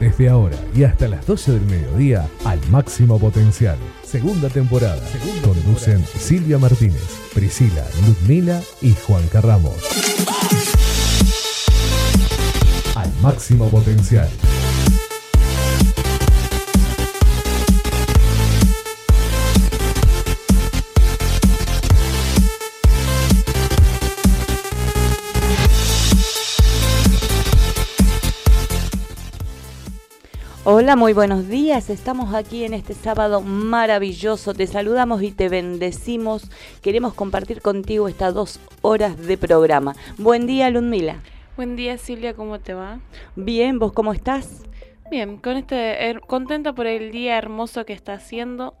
Desde ahora y hasta las 12 del mediodía, al máximo potencial. Segunda temporada. Conducen Silvia Martínez, Priscila, Ludmila y Juan Carramos. Al máximo potencial. Hola, muy buenos días. Estamos aquí en este sábado maravilloso. Te saludamos y te bendecimos. Queremos compartir contigo estas dos horas de programa. Buen día, Ludmila. Buen día, Silvia. ¿Cómo te va? Bien, ¿vos cómo estás? Bien, con este, contenta por el día hermoso que está haciendo.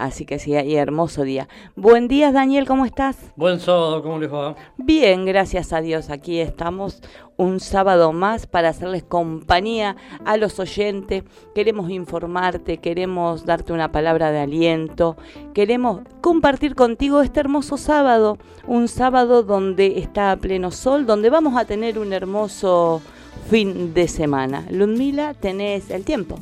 Así que sí, hay hermoso día. Buen día, Daniel, ¿cómo estás? Buen sábado, ¿cómo les va? Bien, gracias a Dios. Aquí estamos un sábado más para hacerles compañía a los oyentes. Queremos informarte, queremos darte una palabra de aliento, queremos compartir contigo este hermoso sábado, un sábado donde está a pleno sol, donde vamos a tener un hermoso fin de semana. Ludmila, tenés el tiempo.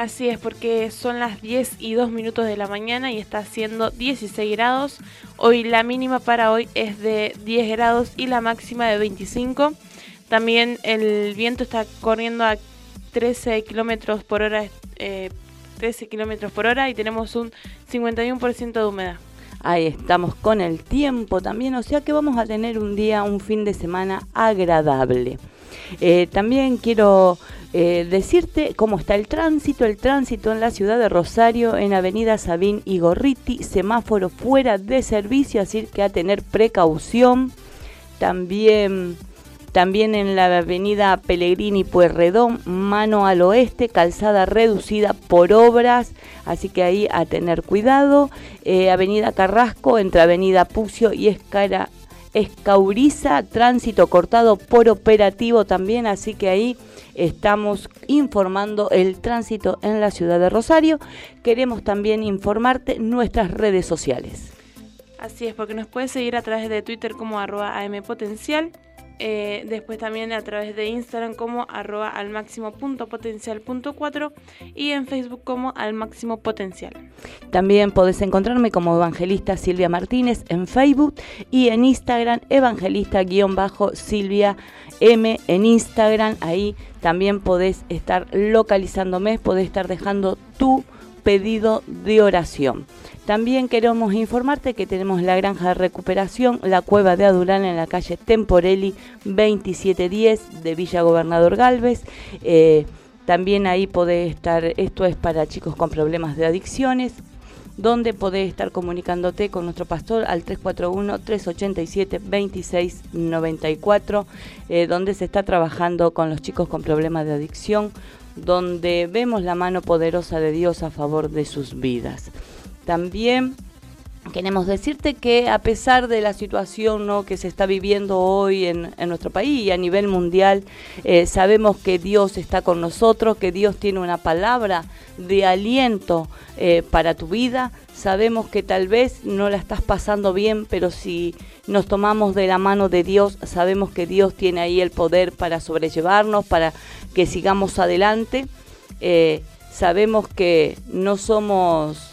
Así es, porque son las 10 y 2 minutos de la mañana y está haciendo 16 grados. Hoy la mínima para hoy es de 10 grados y la máxima de 25. También el viento está corriendo a 13 kilómetros por hora, 13 eh, kilómetros por hora y tenemos un 51% de humedad. Ahí estamos con el tiempo también, o sea que vamos a tener un día, un fin de semana agradable. Eh, también quiero eh, decirte cómo está el tránsito. El tránsito en la ciudad de Rosario, en Avenida Sabín y Gorriti, semáforo fuera de servicio, así que a tener precaución. También, también en la Avenida Pellegrini Puerredón, mano al oeste, calzada reducida por obras, así que ahí a tener cuidado. Eh, Avenida Carrasco, entre Avenida Pucio y Escara Escauriza, tránsito cortado por operativo también, así que ahí estamos informando el tránsito en la ciudad de Rosario. Queremos también informarte nuestras redes sociales. Así es, porque nos puedes seguir a través de Twitter como arroba ampotencial eh, después también a través de Instagram como arroba al máximo punto potencial punto cuatro y en Facebook como al máximo potencial. También podés encontrarme como evangelista Silvia Martínez en Facebook y en Instagram evangelista guion bajo Silvia M en Instagram. Ahí también podés estar localizándome, podés estar dejando tu pedido de oración. También queremos informarte que tenemos la granja de recuperación, la cueva de Adulán en la calle Temporelli 2710 de Villa Gobernador Galvez. Eh, también ahí podés estar, esto es para chicos con problemas de adicciones, donde podés estar comunicándote con nuestro pastor al 341-387-2694, eh, donde se está trabajando con los chicos con problemas de adicción, donde vemos la mano poderosa de Dios a favor de sus vidas. También queremos decirte que a pesar de la situación que se está viviendo hoy en, nuestro país y a nivel mundial, eh, sabemos que Dios está con nosotros, que Dios tiene una palabra de aliento eh, para tu vida. Sabemos que tal vez no la estás pasando bien, pero si nos tomamos de la mano de Dios, sabemos que Dios tiene ahí el poder para sobrellevarnos, para que sigamos adelante. Eh, sabemos que no somos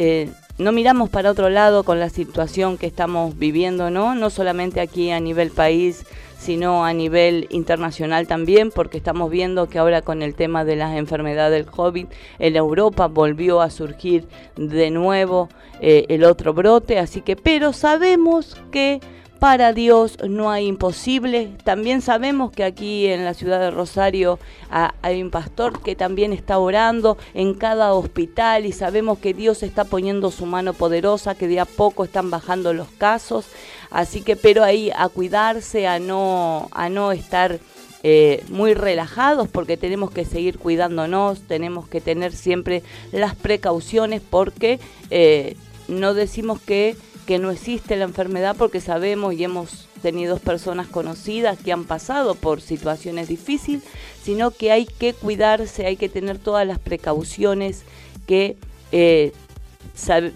eh, no miramos para otro lado con la situación que estamos viviendo, ¿no? No solamente aquí a nivel país, sino a nivel internacional también, porque estamos viendo que ahora con el tema de las enfermedades del COVID en Europa volvió a surgir de nuevo eh, el otro brote, así que, pero sabemos que para Dios no hay imposible. También sabemos que aquí en la ciudad de Rosario hay un pastor que también está orando en cada hospital y sabemos que Dios está poniendo su mano poderosa, que de a poco están bajando los casos. Así que, pero ahí a cuidarse, a no, a no estar eh, muy relajados porque tenemos que seguir cuidándonos, tenemos que tener siempre las precauciones porque eh, no decimos que que no existe la enfermedad porque sabemos y hemos tenido personas conocidas que han pasado por situaciones difíciles, sino que hay que cuidarse, hay que tener todas las precauciones que eh,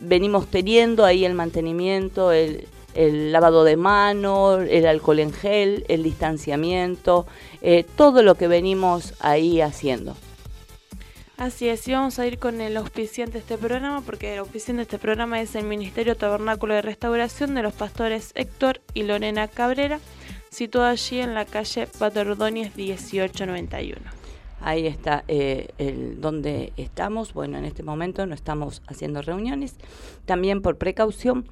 venimos teniendo, ahí el mantenimiento, el, lavado de manos, el alcohol en gel, el distanciamiento, eh, todo lo que venimos ahí haciendo. Así es, y vamos a ir con el auspiciante de este programa, porque el auspiciante de este programa es el Ministerio Tabernáculo de Restauración de los pastores Héctor y Lorena Cabrera, situado allí en la calle Patordonies 1891. Ahí está eh, el, donde estamos. Bueno, en este momento no estamos haciendo reuniones, también por precaución,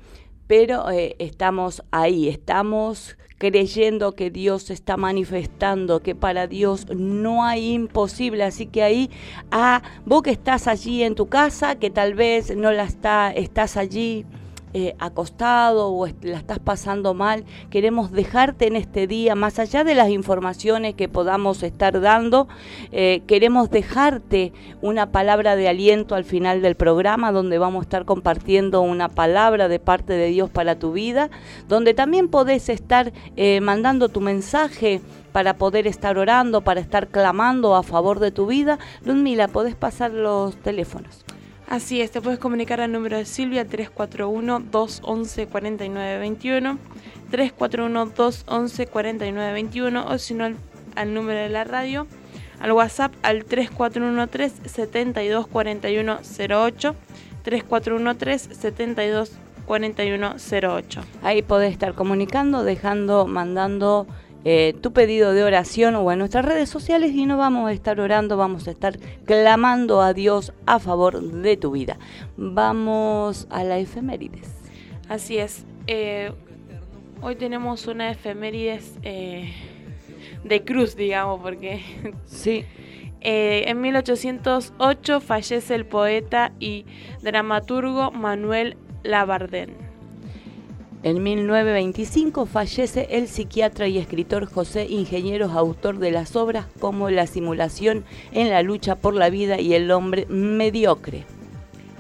pero eh, estamos ahí, estamos creyendo que Dios está manifestando, que para Dios no hay imposible. Así que ahí, ah, vos que estás allí en tu casa, que tal vez no la está, estás allí eh, acostado o la estás pasando mal, queremos dejarte en este día, más allá de las informaciones que podamos estar dando, eh, queremos dejarte una palabra de aliento al final del programa, donde vamos a estar compartiendo una palabra de parte de Dios para tu vida, donde también podés estar eh, mandando tu mensaje para poder estar orando, para estar clamando a favor de tu vida. Ludmila, podés pasar los teléfonos. Así es, te puedes comunicar al número de Silvia 341-211-4921, 341-211-4921 o si no al, número de la radio, al WhatsApp al 3413-724108, 3413-724108. Ahí podés estar comunicando, dejando, mandando eh, tu pedido de oración o en nuestras redes sociales y no vamos a estar orando, vamos a estar clamando a Dios a favor de tu vida. Vamos a la efemérides. Así es. Eh, hoy tenemos una efemérides eh, de cruz, digamos, porque... Sí. en 1808 fallece el poeta y dramaturgo Manuel Labardén. En 1925 fallece el psiquiatra y escritor José Ingenieros, autor de las obras como La simulación en la lucha por la vida y el hombre mediocre.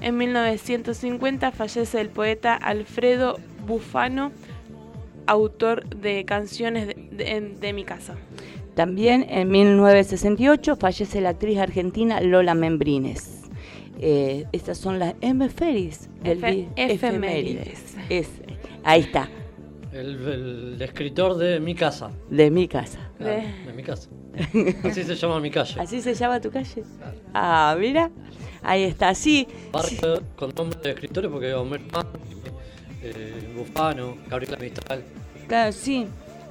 En 1950 fallece el poeta Alfredo Bufano, autor de canciones de, mi casa. También en 1968 fallece la actriz argentina Lola Membrines. Eh, estas son las efemérides. efemérides. Ahí está. El, escritor de Mi Casa. De Mi Casa. de... Mi Casa. Así se llama mi calle. ¿Así se llama tu calle? Ah, mira. Ahí está, sí. Barrio con nombre de escritores porque Homer eh, Bufano, Gabriela Mistral. Claro, sí.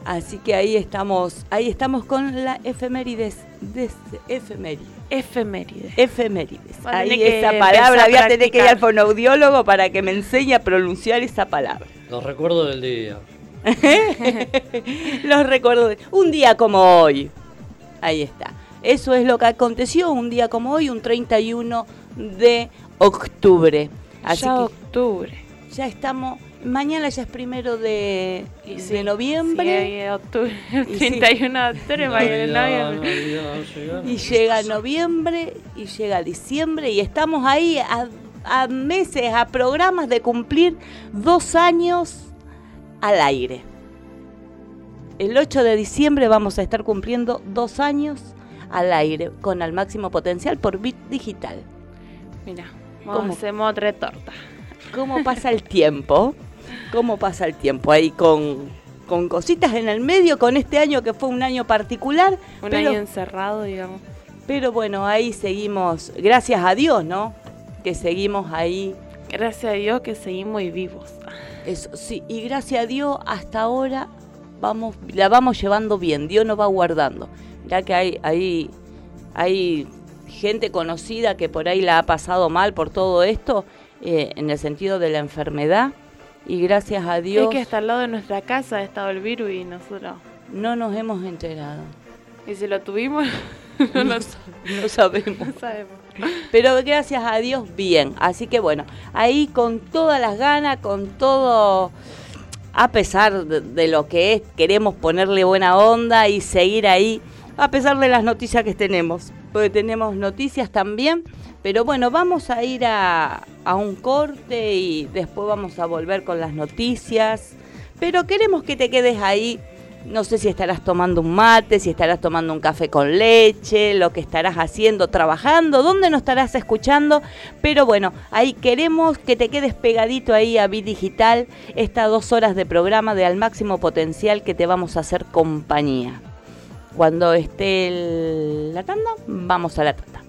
Así que ahí estamos, ahí estamos con la efemérides. De efemérides. Efemérides. Efemérides. Ahí esa palabra, voy a tener que ir al fonoaudiólogo para que me enseñe a pronunciar esa palabra. Los recuerdo del día. Los recuerdo. Un día como hoy. Ahí está. Eso es lo que aconteció un día como hoy, un 31 de octubre. Así ya octubre. Ya estamos. Mañana ya es primero de, de noviembre. Sí, octubre, 31 de octubre, Y llega noviembre y llega diciembre y estamos ahí a a meses, a programas de cumplir dos años al aire. El 8 de diciembre vamos a estar cumpliendo dos años al aire con al máximo potencial por Bit Digital. Mira, ¿cómo hacemos otra torta? ¿Cómo pasa el tiempo? ¿Cómo pasa el tiempo ahí con, con cositas en el medio, con este año que fue un año particular? Un año encerrado, digamos. Pero bueno, ahí seguimos, gracias a Dios, ¿no? Que seguimos ahí. Gracias a Dios que seguimos vivos. Eso, sí, y gracias a Dios hasta ahora vamos, la vamos llevando bien, Dios nos va guardando. Ya que hay, hay, hay gente conocida que por ahí la ha pasado mal por todo esto, eh, en el sentido de la enfermedad, y gracias a Dios... Es que hasta al lado de nuestra casa ha estado el virus y nosotros... No nos hemos enterado. ¿Y si lo tuvimos? no, no sabemos. No sabemos. Pero gracias a Dios, bien. Así que bueno, ahí con todas las ganas, con todo, a pesar de, lo que es, queremos ponerle buena onda y seguir ahí, a pesar de las noticias que tenemos. Porque tenemos noticias también. Pero bueno, vamos a ir a, a un corte y después vamos a volver con las noticias. Pero queremos que te quedes ahí no sé si estarás tomando un mate, si estarás tomando un café con leche, lo que estarás haciendo, trabajando, dónde nos estarás escuchando. Pero bueno, ahí queremos que te quedes pegadito ahí a Bit Digital, estas dos horas de programa de al máximo potencial que te vamos a hacer compañía. Cuando esté la tanda, vamos a la tanda.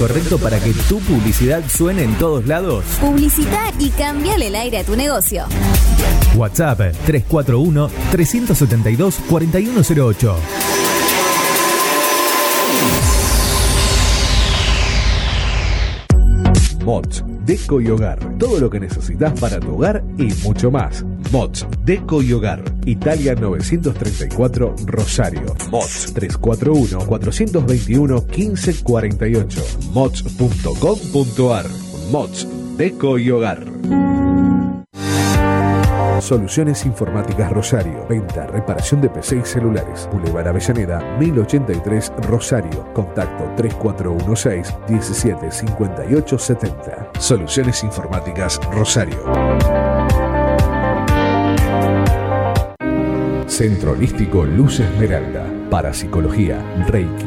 Correcto para que tu publicidad suene en todos lados? Publicita y cambiale el aire a tu negocio. WhatsApp 341 372 4108. Mods, Deco y Hogar. Todo lo que necesitas para tu hogar y mucho más. Mods, Deco y Hogar. Italia 934 Rosario. Mods 341-421-1548. Mods.com.ar. Mods, Deco y Hogar. Soluciones Informáticas Rosario. Venta, reparación de PC y celulares. Boulevard Avellaneda, 1083 Rosario. Contacto 3416 175870. Soluciones Informáticas Rosario. Centro Holístico Luz Esmeralda. parapsicología, reiki,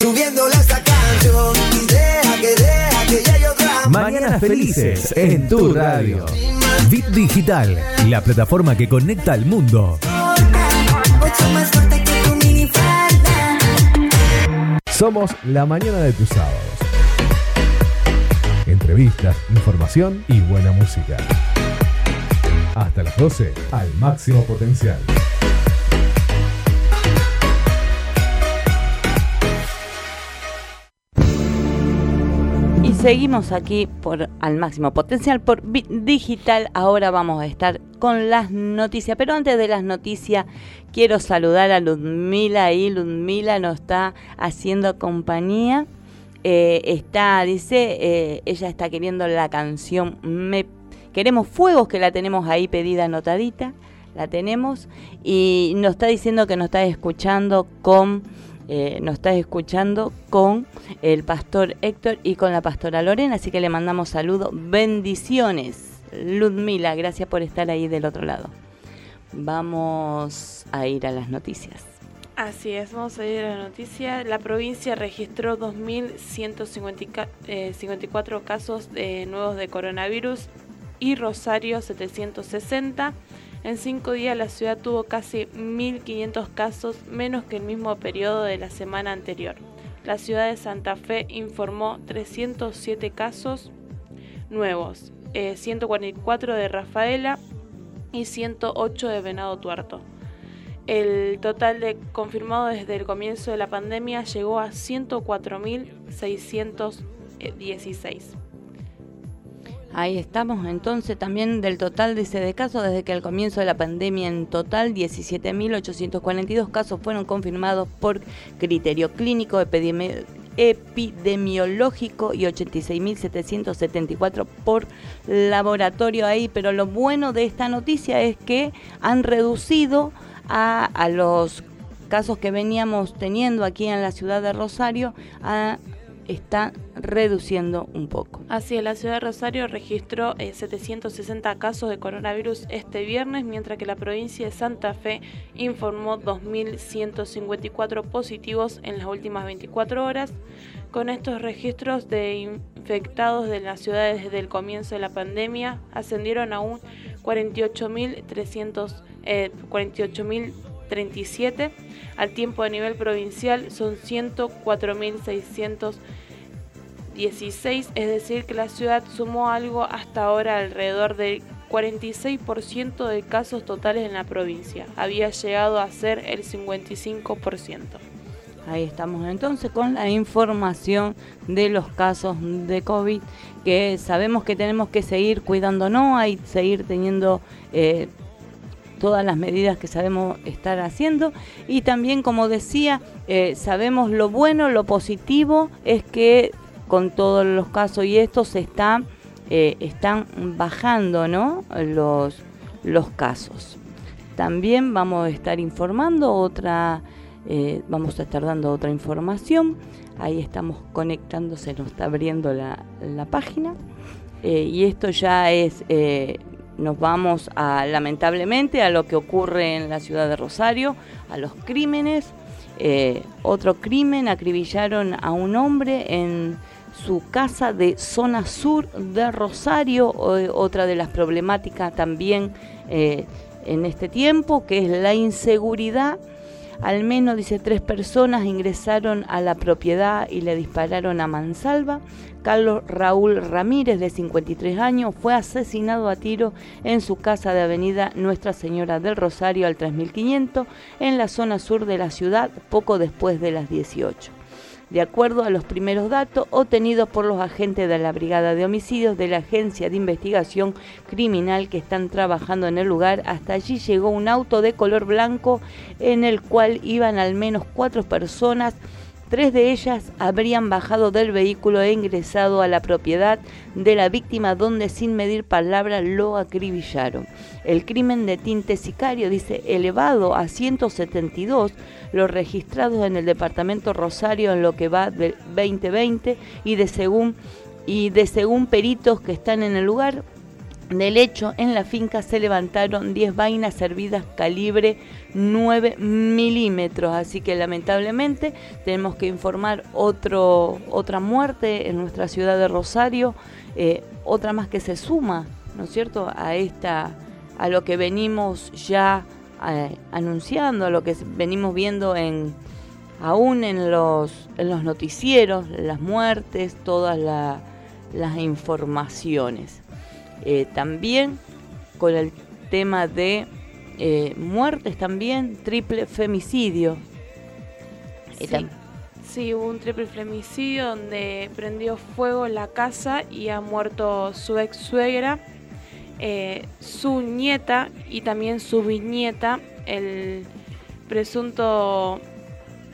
Subiéndole esta canción y deja que deja que llegue otra Mañanas felices en tu radio. Bit Digital, la plataforma que conecta al mundo. Mucho más fuerte que tu minifalda. Somos la mañana de tus sábados. Entrevistas, información y buena música. Hasta las 12, al máximo potencial. Y seguimos aquí por al máximo potencial por Digital. Ahora vamos a estar con las noticias. Pero antes de las noticias, quiero saludar a Ludmila y Ludmila nos está haciendo compañía. Eh, está, dice, eh, ella está queriendo la canción Queremos Fuegos, que la tenemos ahí pedida anotadita. La tenemos. Y nos está diciendo que nos está escuchando con eh, nos está escuchando con el pastor Héctor y con la pastora Lorena, así que le mandamos saludos, bendiciones. Ludmila, gracias por estar ahí del otro lado. Vamos a ir a las noticias. Así es, vamos a ir a la noticia. La provincia registró 2.154 eh, casos de nuevos de coronavirus y Rosario 760. En cinco días la ciudad tuvo casi 1.500 casos, menos que el mismo periodo de la semana anterior. La ciudad de Santa Fe informó 307 casos nuevos, eh, 144 de Rafaela y 108 de Venado Tuerto. El total de confirmado desde el comienzo de la pandemia llegó a 104.616. Ahí estamos, entonces también del total dice de casos desde que al comienzo de la pandemia en total 17.842 casos fueron confirmados por criterio clínico epidemi- epidemiológico y 86.774 por laboratorio ahí, pero lo bueno de esta noticia es que han reducido a, a los casos que veníamos teniendo aquí en la ciudad de Rosario a está reduciendo un poco. Así es, la ciudad de Rosario registró eh, 760 casos de coronavirus este viernes, mientras que la provincia de Santa Fe informó 2.154 positivos en las últimas 24 horas. Con estos registros de infectados de la ciudad desde el comienzo de la pandemia ascendieron a un 48.300 eh, 48.037 al tiempo a nivel provincial son 104.616, es decir, que la ciudad sumó algo hasta ahora alrededor del 46% de casos totales en la provincia. Había llegado a ser el 55%. Ahí estamos entonces con la información de los casos de COVID que sabemos que tenemos que seguir cuidándonos, hay seguir teniendo eh, todas las medidas que sabemos estar haciendo y también como decía eh, sabemos lo bueno, lo positivo es que con todos los casos y esto se eh, están bajando ¿no? los, los casos. También vamos a estar informando otra eh, vamos a estar dando otra información. Ahí estamos conectándose, nos está abriendo la, la página. Y esto ya es, nos vamos a, lamentablemente, a lo que ocurre en la ciudad de Rosario, a los crímenes. Eh, otro crimen, acribillaron a un hombre en su casa de zona sur de Rosario, otra de las problemáticas también eh, en este tiempo, que es la inseguridad. Al menos, dice, tres personas ingresaron a la propiedad y le dispararon a mansalva. Carlos Raúl Ramírez, de 53 años, fue asesinado a tiro en su casa de Avenida Nuestra Señora del Rosario al 3500, en la zona sur de la ciudad, poco después de las 18 de acuerdo a los primeros datos obtenidos por los agentes de la Brigada de Homicidios de la Agencia de Investigación Criminal que están trabajando en el lugar. Hasta allí llegó un auto de color blanco en el cual iban al menos cuatro personas Tres de ellas habrían bajado del vehículo e ingresado a la propiedad de la víctima donde sin medir palabras lo acribillaron. El crimen de tinte sicario, dice, elevado a 172 los registrados en el departamento Rosario en lo que va del 2020 y de según y de según peritos que están en el lugar, del hecho, en la finca se levantaron 10 vainas servidas calibre 9 milímetros, así que lamentablemente tenemos que informar otra muerte en nuestra ciudad de Rosario, eh, otra más que se suma, ¿no es cierto?, a, esta, a lo que venimos ya eh, anunciando, a lo que venimos viendo en, aún en los, en los noticieros, las muertes, todas las informaciones. Eh, también con el tema de eh, muertes también, triple femicidio. Sí. sí, hubo un triple femicidio donde prendió fuego la casa y ha muerto su ex suegra, eh, su nieta y también su bisnieta. El presunto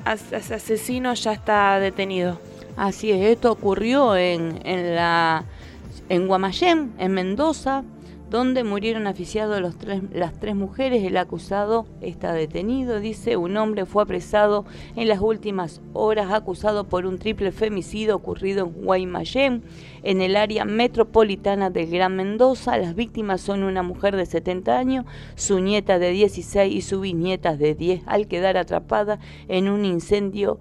asesino ya está detenido. Así es, esto ocurrió en, en la en Guamayén, en Mendoza, donde murieron asfixiados las tres mujeres. El acusado está detenido, dice. Un hombre fue apresado en las últimas horas acusado por un triple femicidio ocurrido en Guaymallén, en el área metropolitana del Gran Mendoza. Las víctimas son una mujer de 70 años, su nieta de 16 y su bisnieta de 10, al quedar atrapada en un incendio,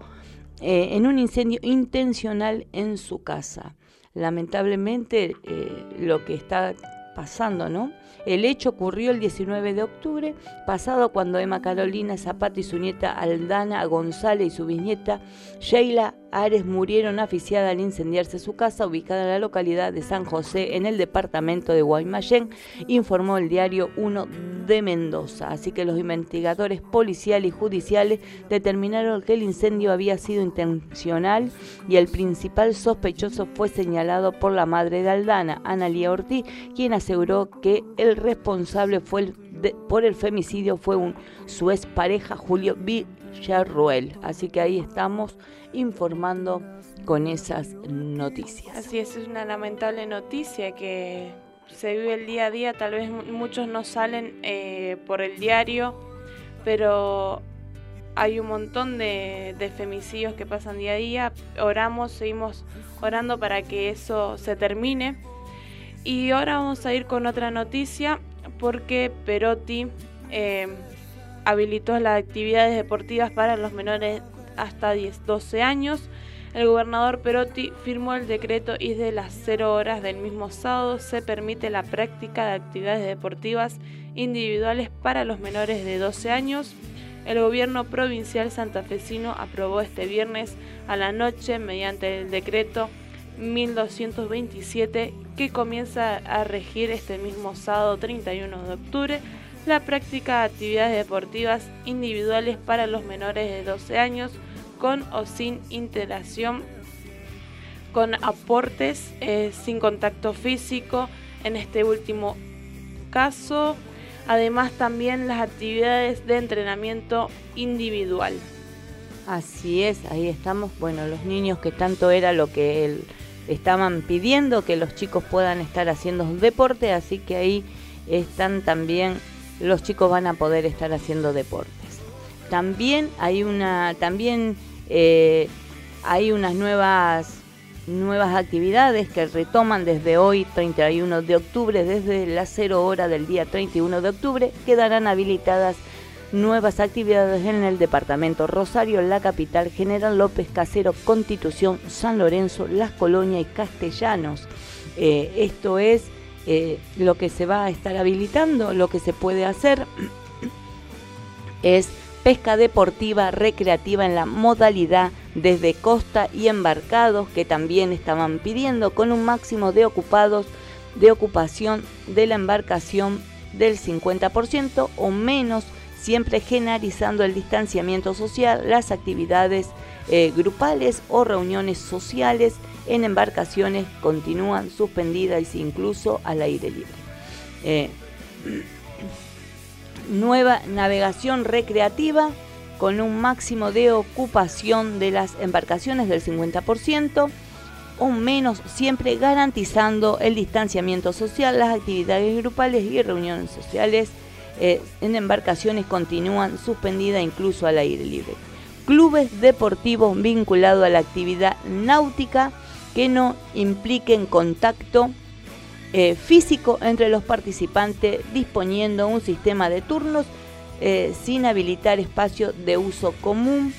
eh, en un incendio intencional en su casa lamentablemente eh, lo que está pasando, ¿no? El hecho ocurrió el 19 de octubre pasado cuando Emma Carolina Zapata y su nieta Aldana González y su bisnieta Sheila Ares murieron asfixiadas al incendiarse su casa ubicada en la localidad de San José en el departamento de Guaymallén, informó el diario 1 de Mendoza. Así que los investigadores policiales y judiciales determinaron que el incendio había sido intencional y el principal sospechoso fue señalado por la madre de Aldana, Analia Ortiz, quien aseguró que el responsable fue por el femicidio fue un, su pareja Julio Villarruel. Así que ahí estamos informando con esas noticias. Así es, es una lamentable noticia que se vive el día a día, tal vez muchos no salen eh, por el diario, pero hay un montón de, de, femicidios que pasan día a día. Oramos, seguimos orando para que eso se termine. Y ahora vamos a ir con otra noticia porque Perotti eh, habilitó las actividades deportivas para los menores hasta 10, 12 años. El gobernador Perotti firmó el decreto y desde las 0 horas del mismo sábado se permite la práctica de actividades deportivas individuales para los menores de 12 años. El gobierno provincial santafesino aprobó este viernes a la noche mediante el decreto 1227 que comienza a regir este mismo sábado 31 de octubre la práctica de actividades deportivas individuales para los menores de 12 años con o sin interacción con aportes eh, sin contacto físico en este último caso. Además también las actividades de entrenamiento individual. Así es ahí estamos. Bueno los niños que tanto era lo que el estaban pidiendo que los chicos puedan estar haciendo deporte, así que ahí están también, los chicos van a poder estar haciendo deportes. También hay una, también eh, hay unas nuevas nuevas actividades que retoman desde hoy 31 de octubre, desde las 0 hora del día 31 de octubre, quedarán habilitadas nuevas actividades en el departamento Rosario, la capital, General López Casero, Constitución, San Lorenzo, Las Colonias y Castellanos. Eh, esto es eh, lo que se va a estar habilitando, lo que se puede hacer es pesca deportiva recreativa en la modalidad desde costa y embarcados que también estaban pidiendo con un máximo de ocupados de ocupación de la embarcación del 50% o menos, siempre generalizando el distanciamiento social, las actividades eh, grupales o reuniones sociales en embarcaciones continúan suspendidas incluso al aire libre. Eh, nueva navegación recreativa con un máximo de ocupación de las embarcaciones del 50% o menos, siempre garantizando el distanciamiento social, las actividades grupales y reuniones sociales eh, en embarcaciones continúan suspendidas incluso al aire libre. Clubes deportivos vinculados a la actividad náutica que no impliquen contacto eh, físico entre los participantes, disponiendo un sistema de turnos eh, sin habilitar espacio de uso común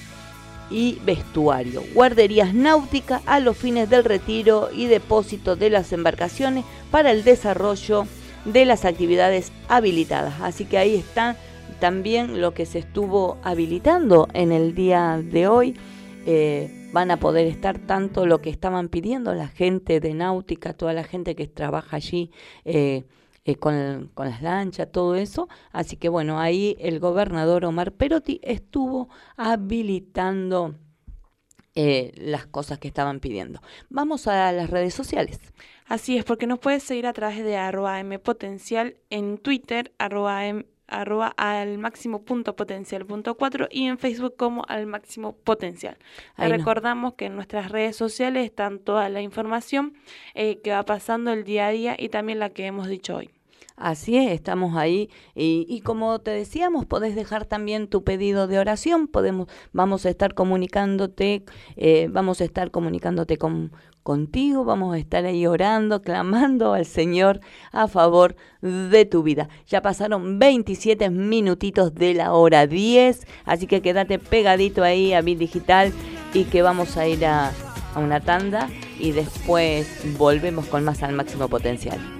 y vestuario. Guarderías náuticas a los fines del retiro y depósito de las embarcaciones para el desarrollo de las actividades habilitadas. Así que ahí está también lo que se estuvo habilitando en el día de hoy. Eh, van a poder estar tanto lo que estaban pidiendo la gente de náutica, toda la gente que trabaja allí eh, eh, con, con, las lanchas, todo eso. Así que bueno, ahí el gobernador Omar Perotti estuvo habilitando eh, las cosas que estaban pidiendo. Vamos a las redes sociales. Así es, porque nos puedes seguir a través de arroba mpotencial en Twitter, arroba arroba al máximo punto potencial punto cuatro y en Facebook como al máximo potencial. recordamos que en nuestras redes sociales están toda la información eh, que va pasando el día a día y también la que hemos dicho hoy. Así es, estamos ahí y, como te decíamos, podés dejar también tu pedido de oración, podemos, vamos a estar comunicándote, eh, vamos a estar comunicándote con, contigo, vamos a estar ahí orando, clamando al Señor a favor de tu vida. Ya pasaron 27 minutitos de la hora 10, así que quédate pegadito ahí a Bit Digital y que vamos a ir a una tanda y después volvemos con más al máximo potencial.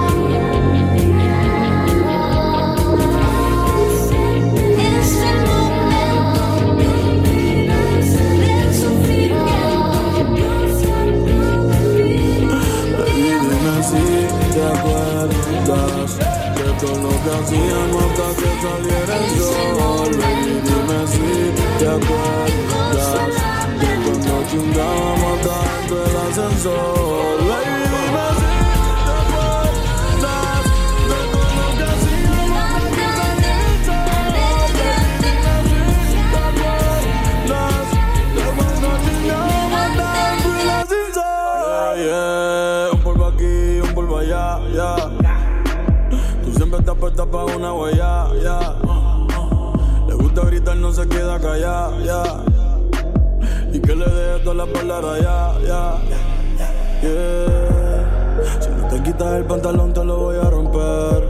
Que. Baby, dime si te acuerdas de cuando chingábamos dentro del ascensor. Baby, pa' una huella, ya. Le gusta gritar, no se queda callada, ya. Y que le deje todas las palabras, ya, ya. Yeah. Si no te quitas el pantalón, te lo voy a romper.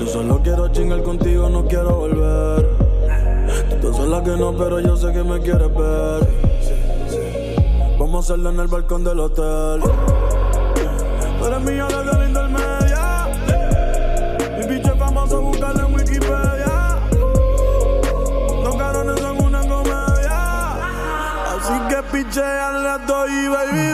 Yo solo quiero chingar contigo, no quiero volver. Tú te sola que no, pero yo sé que me quieres ver. Vamos a hacerlo en el balcón del hotel. Tú eres mía la intermedia. Mi Así que picheale a todo y baby,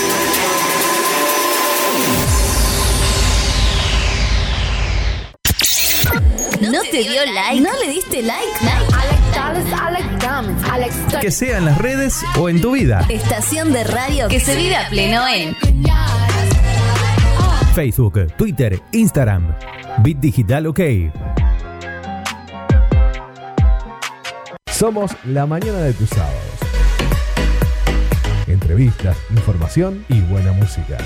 Te dio like? ¿No le diste like? Que sea en las redes o en tu vida. Estación de radio que se vive a pleno en Facebook, Twitter, Instagram. Bit Digital OK. Somos la mañana de tus sábados. Entrevistas, información y buena música.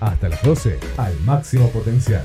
Hasta las 12, al máximo potencial.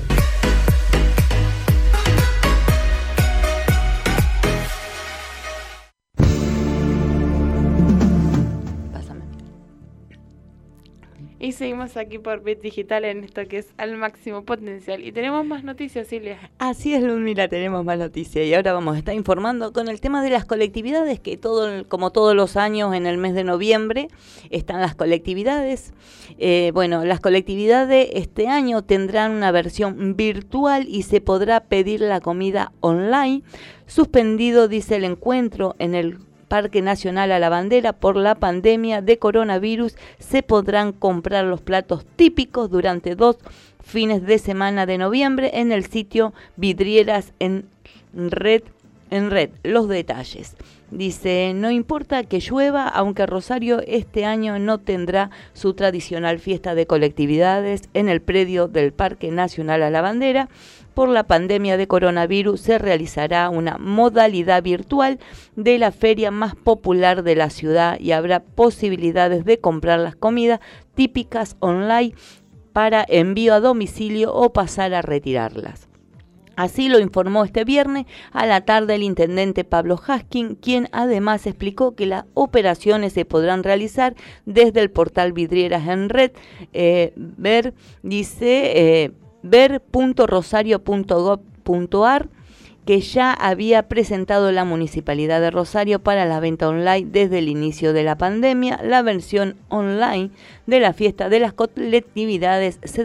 Y seguimos aquí por Bit Digital en esto que es al máximo potencial. Y tenemos más noticias, Silvia. Así es, Ludmila, tenemos más noticias y ahora vamos a estar informando con el tema de las colectividades, que todo, como todos los años en el mes de noviembre están las colectividades. Eh, bueno, las colectividades este año tendrán una versión virtual y se podrá pedir la comida online. Suspendido, dice el encuentro en el Parque Nacional a la Bandera por la pandemia de coronavirus, se podrán comprar los platos típicos durante dos fines de semana de noviembre en el sitio Vidrieras en Red. En red, los detalles. Dice, no importa que llueva, aunque Rosario este año no tendrá su tradicional fiesta de colectividades en el predio del Parque Nacional a la Bandera. Por la pandemia de coronavirus se realizará una modalidad virtual de la feria más popular de la ciudad y habrá posibilidades de comprar las comidas típicas online para envío a domicilio o pasar a retirarlas. Así lo informó este viernes a la tarde el intendente Pablo Haskin, quien además explicó que las operaciones se podrán realizar desde el portal Vidrieras en Red. Eh, ver, dice, eh, ver.rosario.gov.ar que ya había presentado la Municipalidad de Rosario para la venta online desde el inicio de la pandemia. La versión online de la fiesta de las colectividades se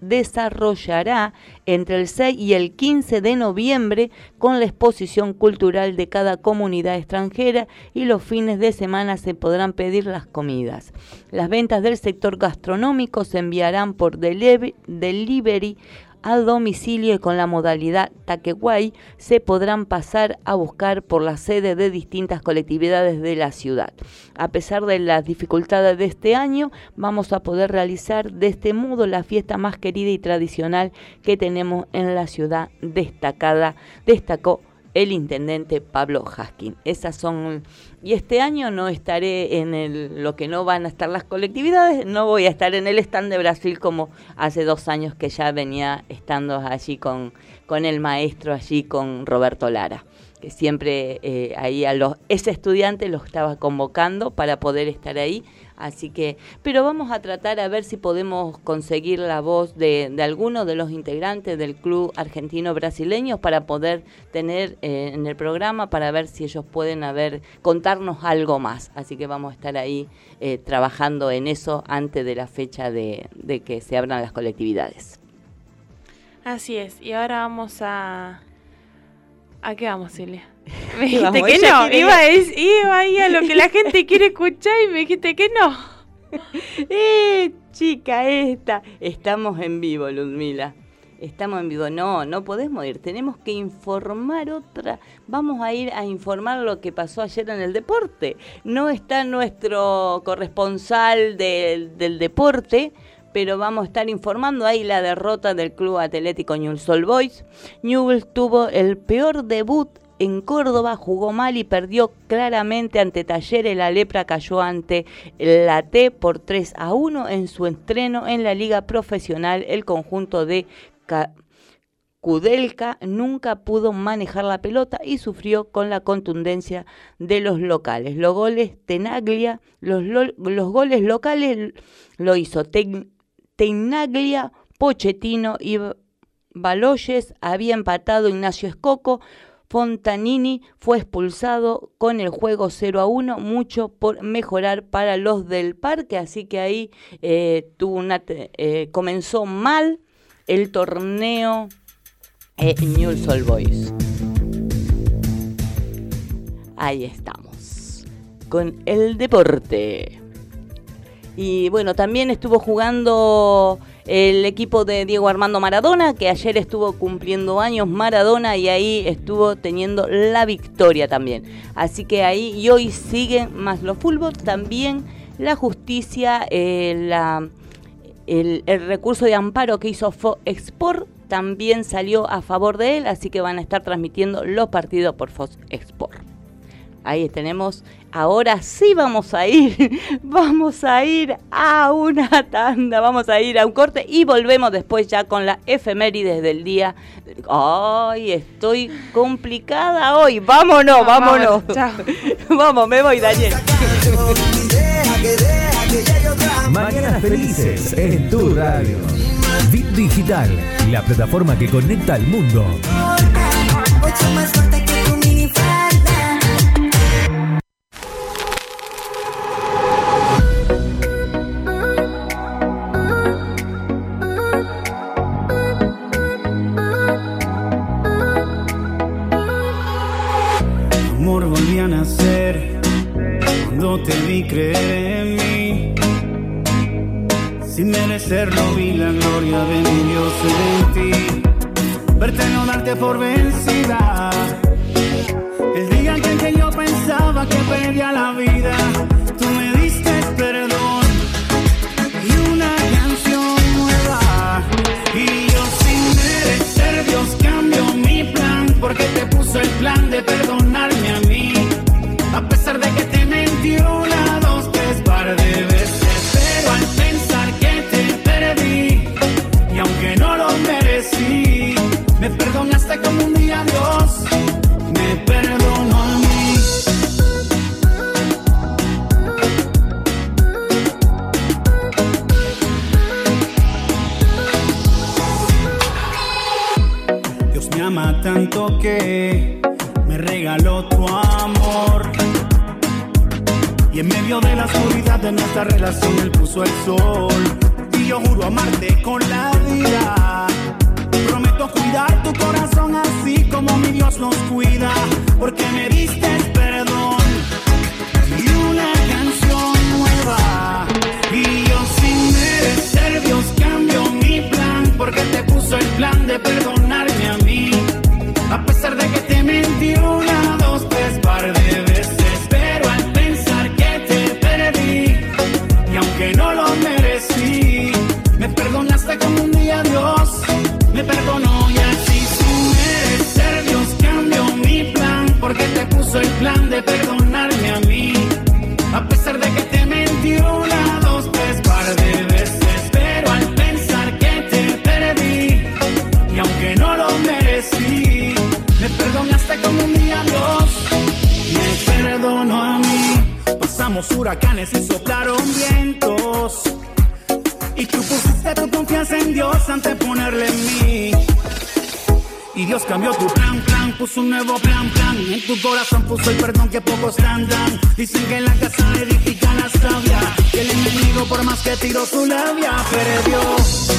desarrollará entre el 6 y el 15 de noviembre con la exposición cultural de cada comunidad extranjera y los fines de semana se podrán pedir las comidas. Las ventas del sector gastronómico se enviarán por delivery a domicilio y con la modalidad Taqueguay se podrán pasar a buscar por la sede de distintas colectividades de la ciudad. A pesar de las dificultades de este año, vamos a poder realizar de este modo la fiesta más querida y tradicional que tenemos en la ciudad destacada, destacó el intendente Pablo Haskin. Esas son y este año no estaré en el, lo que no van a estar las colectividades, no voy a estar en el stand de Brasil como hace dos años que ya venía estando allí con, con el maestro, allí con Roberto Lara que siempre eh, ahí a los ese estudiante lo estaba convocando para poder estar ahí Así que, pero vamos a tratar a ver si podemos conseguir la voz de, de alguno de los integrantes del club argentino brasileño para poder tener eh, en el programa para ver si ellos pueden haber contarnos algo más. Así que vamos a estar ahí eh, trabajando en eso antes de la fecha de, de que se abran las colectividades. Así es. Y ahora vamos a ¿A qué vamos, Celia? Me dijiste que no. Iba a, iba ahí a lo que la gente quiere escuchar y me dijiste que no. ¡Eh, chica esta! Estamos en vivo, Ludmila. Estamos en vivo. No, no podemos ir. Tenemos que informar otra. Vamos a ir a informar lo que pasó ayer en el deporte. No está nuestro corresponsal del, del deporte, pero vamos a estar informando ahí la derrota del Club Atlético Newell's Old Boys. Newell's tuvo el peor debut en Córdoba, jugó mal y perdió claramente ante Talleres. La Lepra cayó ante la T por 3 a 1 en su estreno en la liga profesional. El conjunto de Ca- Kudelka nunca pudo manejar la pelota y sufrió con la contundencia de los locales. Los goles Tenaglia, los, lo- los goles locales lo hizo Ten- Tenaglia, Pochettino y Baloyes. Había empatado Ignacio Escoco. Fontanini fue expulsado con el juego 0 a 1, mucho por mejorar para los del parque, así que ahí eh, tuvo una, eh, comenzó mal el torneo eh, Newell's Old Boys. Ahí estamos, con el deporte. Y bueno, también estuvo jugando el equipo de Diego Armando Maradona, que ayer estuvo cumpliendo años Maradona y ahí estuvo teniendo la victoria también. Así que ahí y hoy siguen más los fútbol, también la justicia, eh, el, recurso de amparo que hizo Fox Export también salió a favor de él, así que van a estar transmitiendo los partidos por Fox Export. Ahí tenemos, ahora sí vamos a ir, vamos a ir a una tanda, vamos a ir a un corte y volvemos después ya con la efemérides del día. Ay, estoy complicada hoy, vámonos, vámonos. Vamos, me voy, Daniel. Mañanas felices en tu radio. Bit Digital, la plataforma que conecta al mundo. Mucho más fuerte que vi creer en. Sin merecerlo vi la gloria de mi Dios en ti. Verte no darte por vencida. El día en que yo pensaba que perdía la vida, tú me diste perdón y una canción nueva. Y yo sin merecer, Dios cambió mi plan, porque te puso el plan de perdonarme a mí. A pesar de que te mentí una, un día Dios me perdonó a mí. Dios me ama tanto que me regaló tu amor. Y en medio de la oscuridad de nuestra relación, Él puso el sol. Y yo juro amarte con la vida Prometo cuidar tu corazón así como mi Dios nos cuida. Porque me diste perdón y una canción nueva. Y yo sin merecer, Dios cambió mi plan. Porque te puso el plan de perdonarme puso el plan de perdonarme a mí. A pesar de que te mentí una, dos, tres par de veces. Pero al pensar que te perdí, y aunque no lo merecí, me perdonaste como un día Dios. Me perdonó a mí. Pasamos huracanes y soplaron vientos. Y tú pusiste tu confianza en Dios antes de ponerle en mí. Y Dios cambió tu plan, plan, puso un nuevo plan, plan. En tu corazón puso el perdón que pocos dan, dan. Dicen que en la casa edifican la sabia. Que el enemigo, por más que tiró su labia, perdió.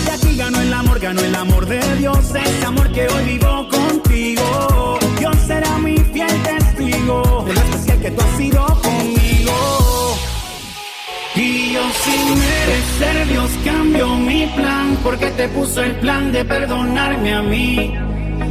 Y aquí ganó el amor, ganó el amor de Dios. Ese amor que hoy vivo contigo. Dios será mi fiel testigo de lo especial que tú has sido conmigo. Y yo sin merecer Dios cambió mi plan porque te puso el plan de perdonarme a mí.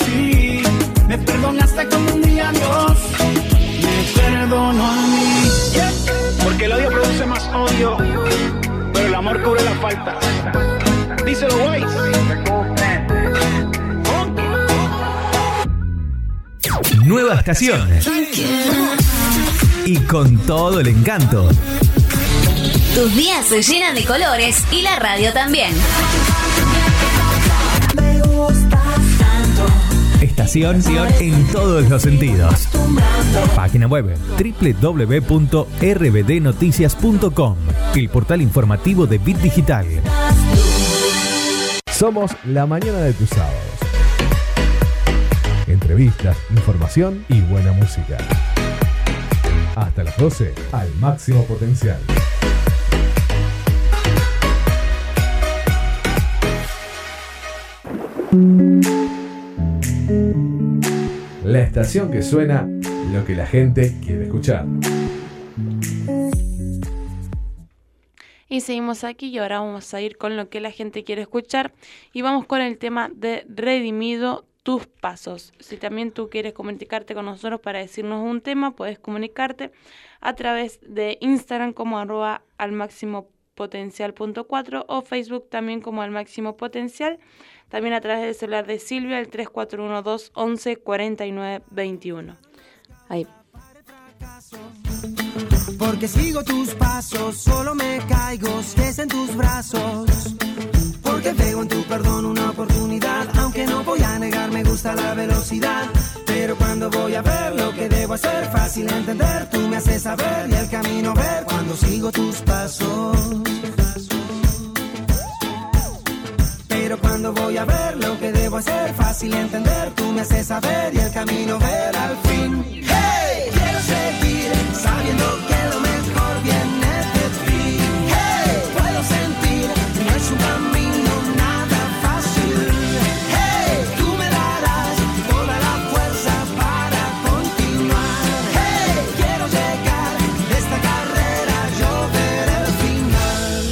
merecí, me perdonaste como un día Dios, me perdonó a mí. Porque el odio produce más odio, pero el amor cubre la falta. Díselo, guay. Nueva estación. Y con todo el encanto. Tus días se llenan de colores y la radio también. En todos los sentidos. Página web www.rbdnoticias.com, el portal informativo de Bit Digital. Somos la mañana de tus sábados. Entrevistas, información y buena música. Hasta las 12 al máximo potencial. La estación que suena lo que la gente quiere escuchar. Y seguimos aquí y ahora vamos a ir con lo que la gente quiere escuchar y vamos con el tema de Redimido tus pasos. Si también tú quieres comunicarte con nosotros para decirnos un tema, puedes comunicarte a través de Instagram como arroba al máximo potencial punto cuatro o Facebook también como al máximo potencial. También a través del celular de Silvia, el 3412 11 49 21. Ahí. Porque sigo tus pasos, solo me caigo si es en tus brazos. Porque veo en tu perdón una oportunidad, aunque no voy a negar, me gusta la velocidad. Pero cuando voy a ver lo que debo hacer, fácil entender, tú me haces saber y el camino ver cuando sigo tus pasos. Cuando voy a ver lo que debo hacer, fácil entender, tú me haces saber y el camino ver al fin. ¡Hey! Quiero seguir sabiendo que lo mejor viene de ti. ¡Hey! Puedo sentir, no es un camino nada fácil. ¡Hey! Tú me darás toda la fuerza para continuar. ¡Hey! Quiero llegar de esta carrera, yo ver el final.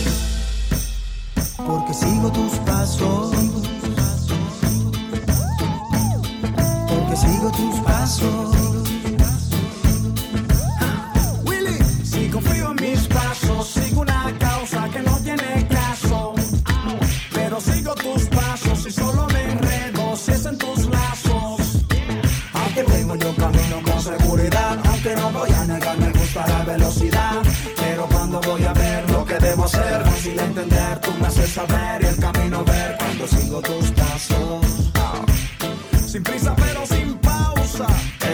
Porque sigo tus sigo tus pasos. Willy, si confío en mis pasos, sigo una causa que no tiene caso. Pero sigo tus pasos y solo me enredo si es en tus lazos. Aunque vengo yo camino con seguridad, aunque no voy a negar, me gusta la velocidad. Pero cuando voy a ver lo que debo hacer, fácil entender, tú me haces saber y el camino ver cuando sigo tus pasos. Sin prisa,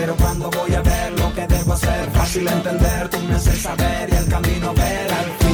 pero cuando voy a ver lo que debo hacer, fácil entender, tú me haces saber y el camino ver al.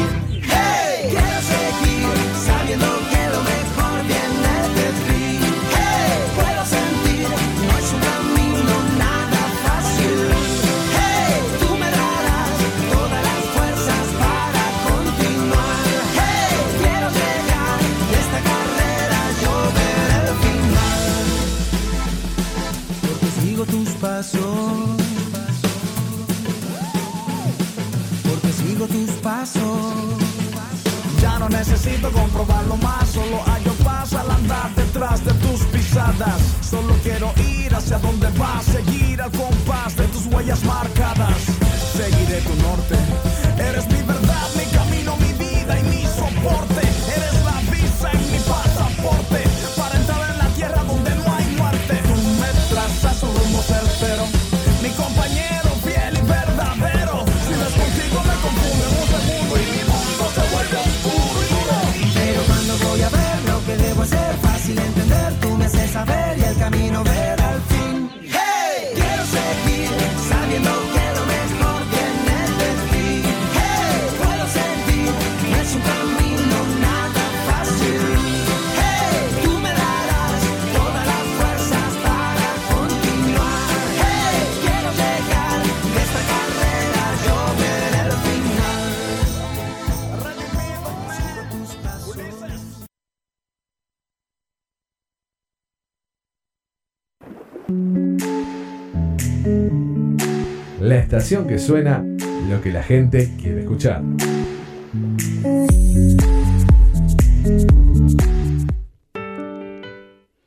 que suena lo que la gente quiere escuchar.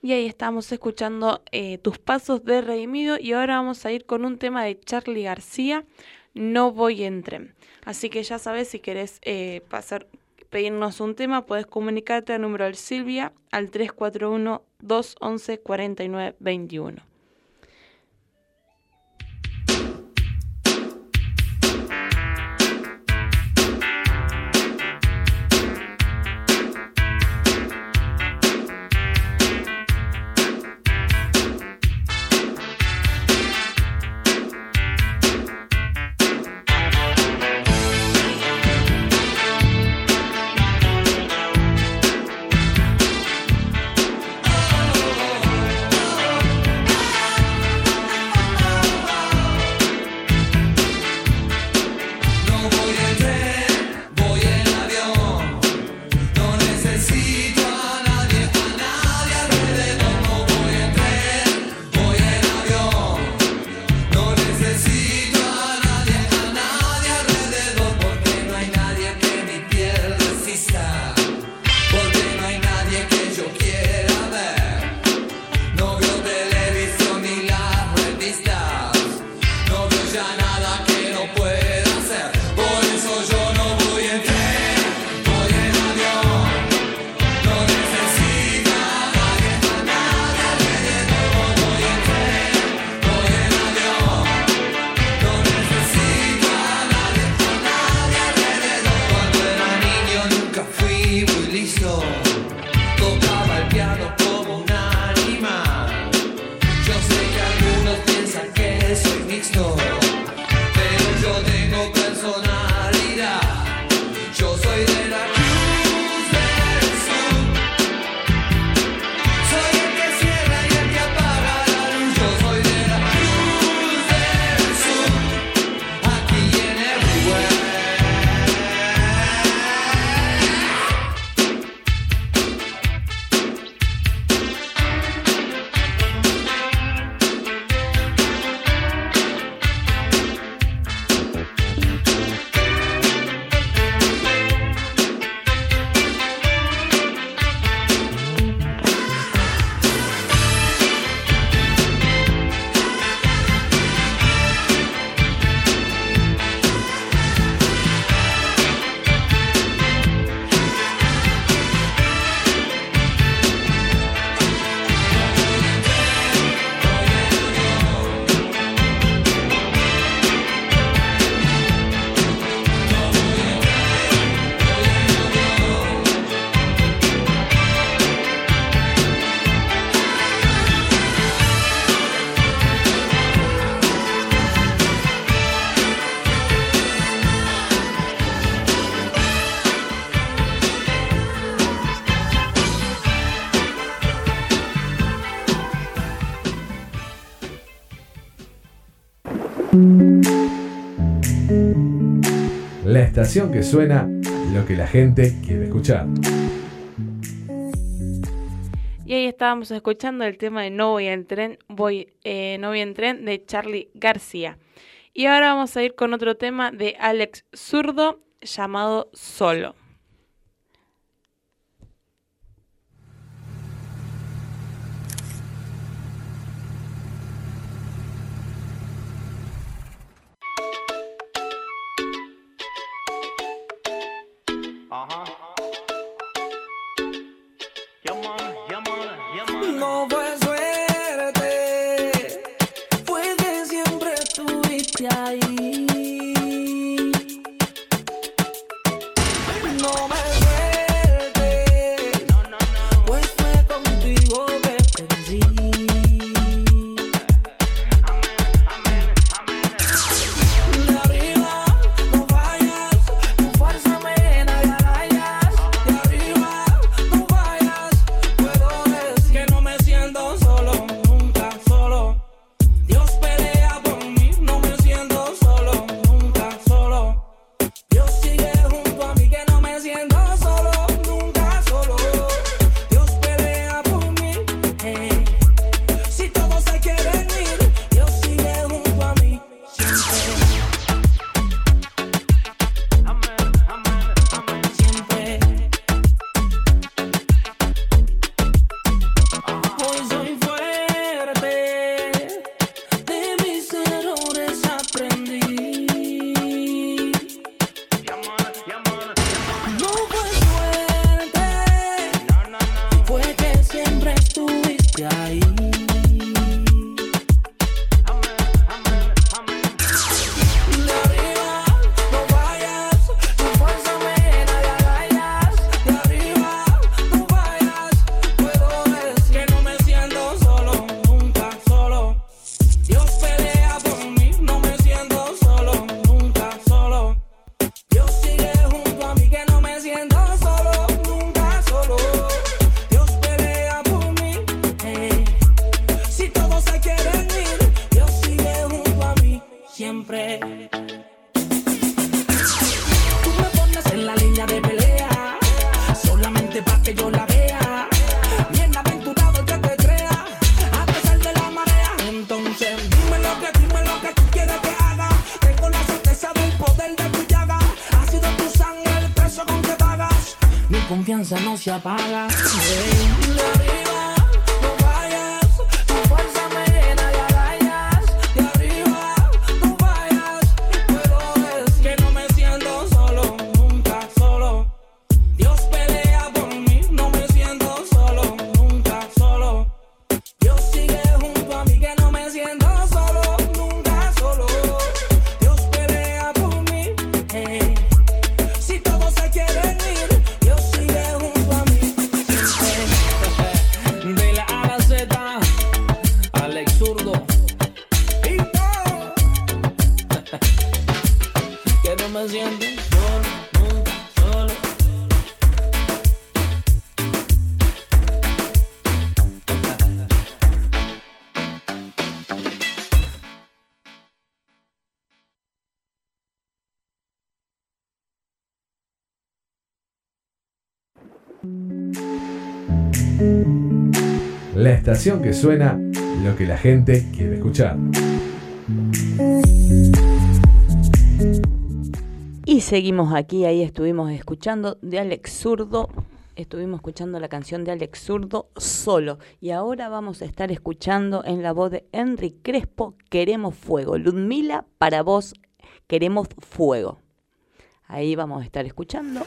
Y ahí estamos escuchando eh, tus pasos de Redimido y ahora vamos a ir con un tema de Charlie García, No voy en tren. Así que ya sabes, si querés eh, pasar, pedirnos un tema, puedes comunicarte al número del Silvia al 341 211 4921. Que suena lo que la gente quiere escuchar. Y ahí estábamos escuchando el tema de No voy en tren, voy, eh, no voy en tren de Charlie García. Y ahora vamos a ir con otro tema de Alex Zurdo llamado Solo. Tú me pones en la línea de pelea, solamente para que yo la vea. Bienaventurado el que te crea, a pesar de la marea. Entonces, dime lo que, dime lo que tú quieres que haga. Tengo la certeza del poder de tu llaga. Ha sido tu sangre el precio con que pagas. Mi confianza no se apaga. Que suena lo que la gente quiere escuchar. Y seguimos aquí, ahí estuvimos escuchando de Alex Zurdo, estuvimos escuchando la canción de Alex Zurdo solo. Y ahora vamos a estar escuchando en la voz de Henry Crespo, Queremos Fuego. Ludmila, para vos, Queremos Fuego. Ahí vamos a estar escuchando.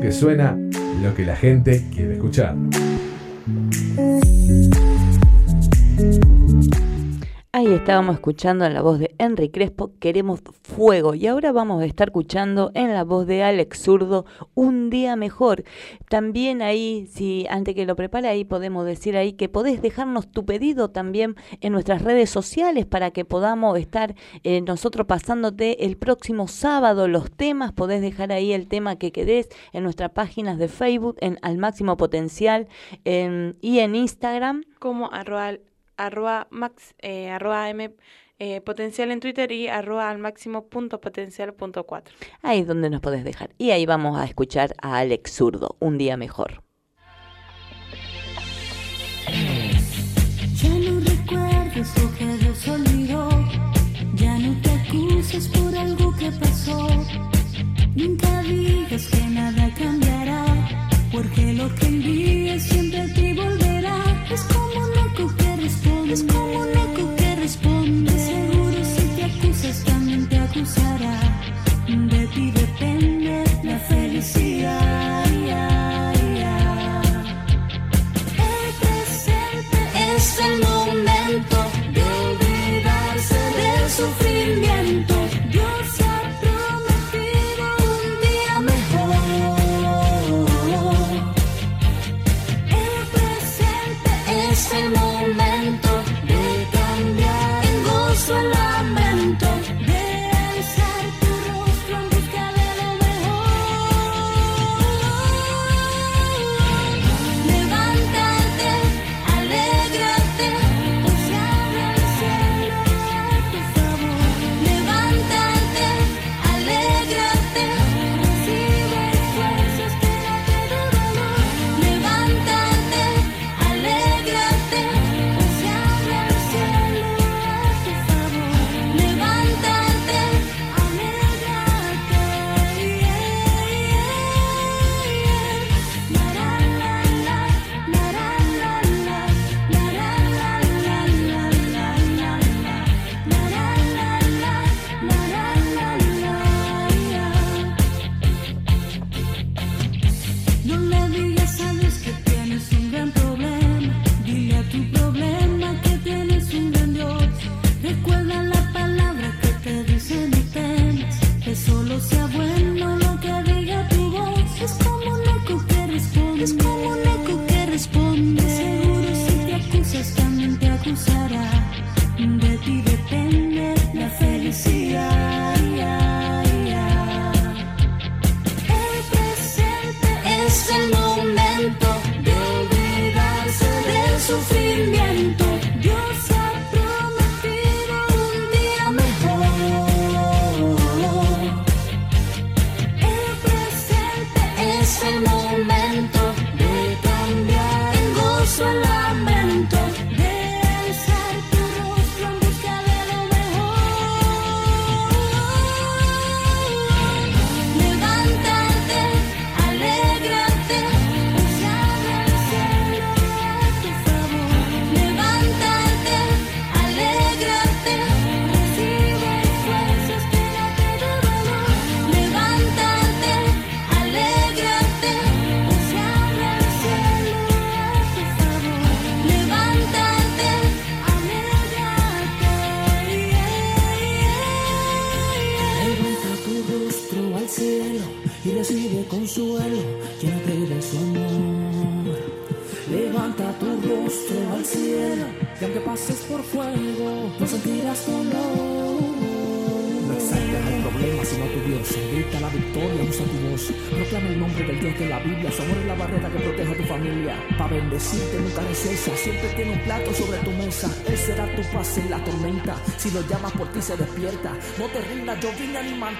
que suena lo que la gente quiere escuchar. Ahí estábamos escuchando la voz de Henry Crespo queremos fuego. Y ahora vamos a estar escuchando en la voz de Alex Zurdo Un Día Mejor. También ahí, si antes que lo prepare ahí podemos decir ahí que podés dejarnos tu pedido también en nuestras redes sociales para que podamos estar eh, nosotros pasándote el próximo sábado los temas. Podés dejar ahí el tema que querés en nuestras páginas de Facebook, en Al Máximo Potencial en, y en Instagram. Como arroba, arroba, max, eh, arroba m eh, potencial en Twitter y arroba al máximo punto potencial punto cuatro. Ahí es donde nos podés dejar. Y ahí vamos a escuchar a Alex Zurdo, Un Día Mejor. Ya no recuerdes lo que Dios olvidó, ya no te acuses por algo que pasó. Nunca digas que nada cambiará, porque lo que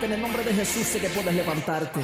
en el nombre de Jesús sé que puedes levantarte.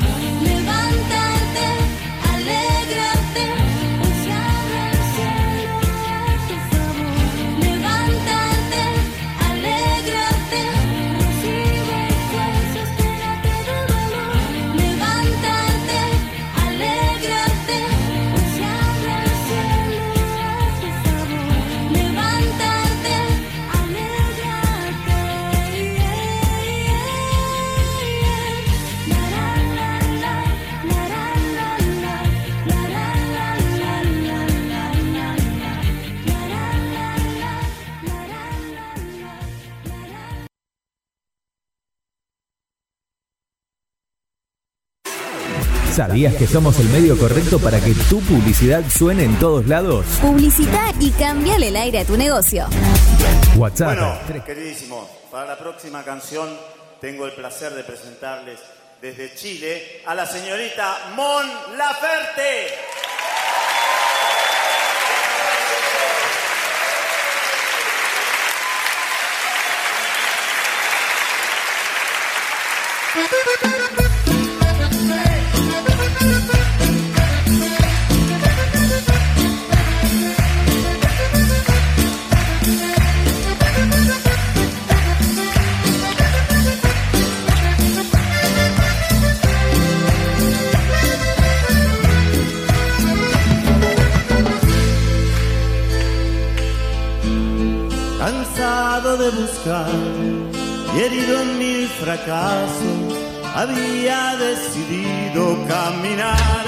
¿Sabías que somos el medio correcto para que tu publicidad suene en todos lados? Publicita y cambiale el aire a tu negocio. WhatsApp. Bueno, queridísimos, para la próxima canción tengo el placer de presentarles desde Chile a la señorita Mon Laferte. Cansado de buscar. Y herido en mil fracasos, había decidido caminar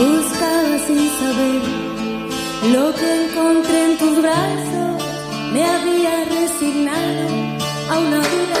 Buscaba sin saber lo que encontré en tus brazos. Me había resignado a una vida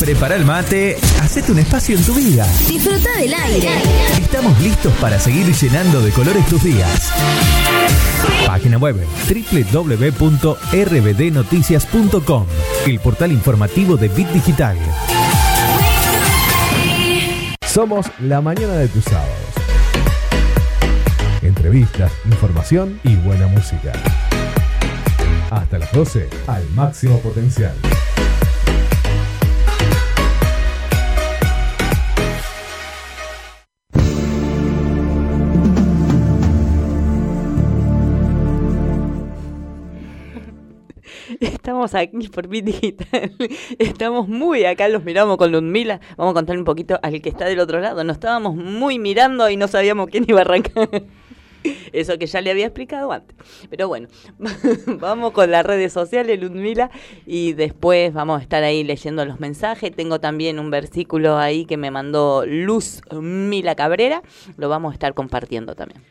Prepara el mate, hacete un espacio en tu vida. Disfruta del aire. Estamos listos para seguir llenando de colores tus días. Página web www.rbdnoticias.com, el portal informativo de Bit Digital. Somos la mañana de tus sábados. Entrevistas, información y buena música. Hasta las 12 al máximo potencial. Estamos aquí por Bit Digital. Estamos muy acá, los miramos con Ludmila. Vamos a contar un poquito al que está del otro lado. Nos estábamos muy mirando y no sabíamos quién iba a arrancar. Eso que ya le había explicado antes. Pero bueno, vamos con las redes sociales, Ludmila, y después vamos a estar ahí leyendo los mensajes. Tengo también un versículo ahí que me mandó Luz Mila Cabrera. Lo vamos a estar compartiendo también.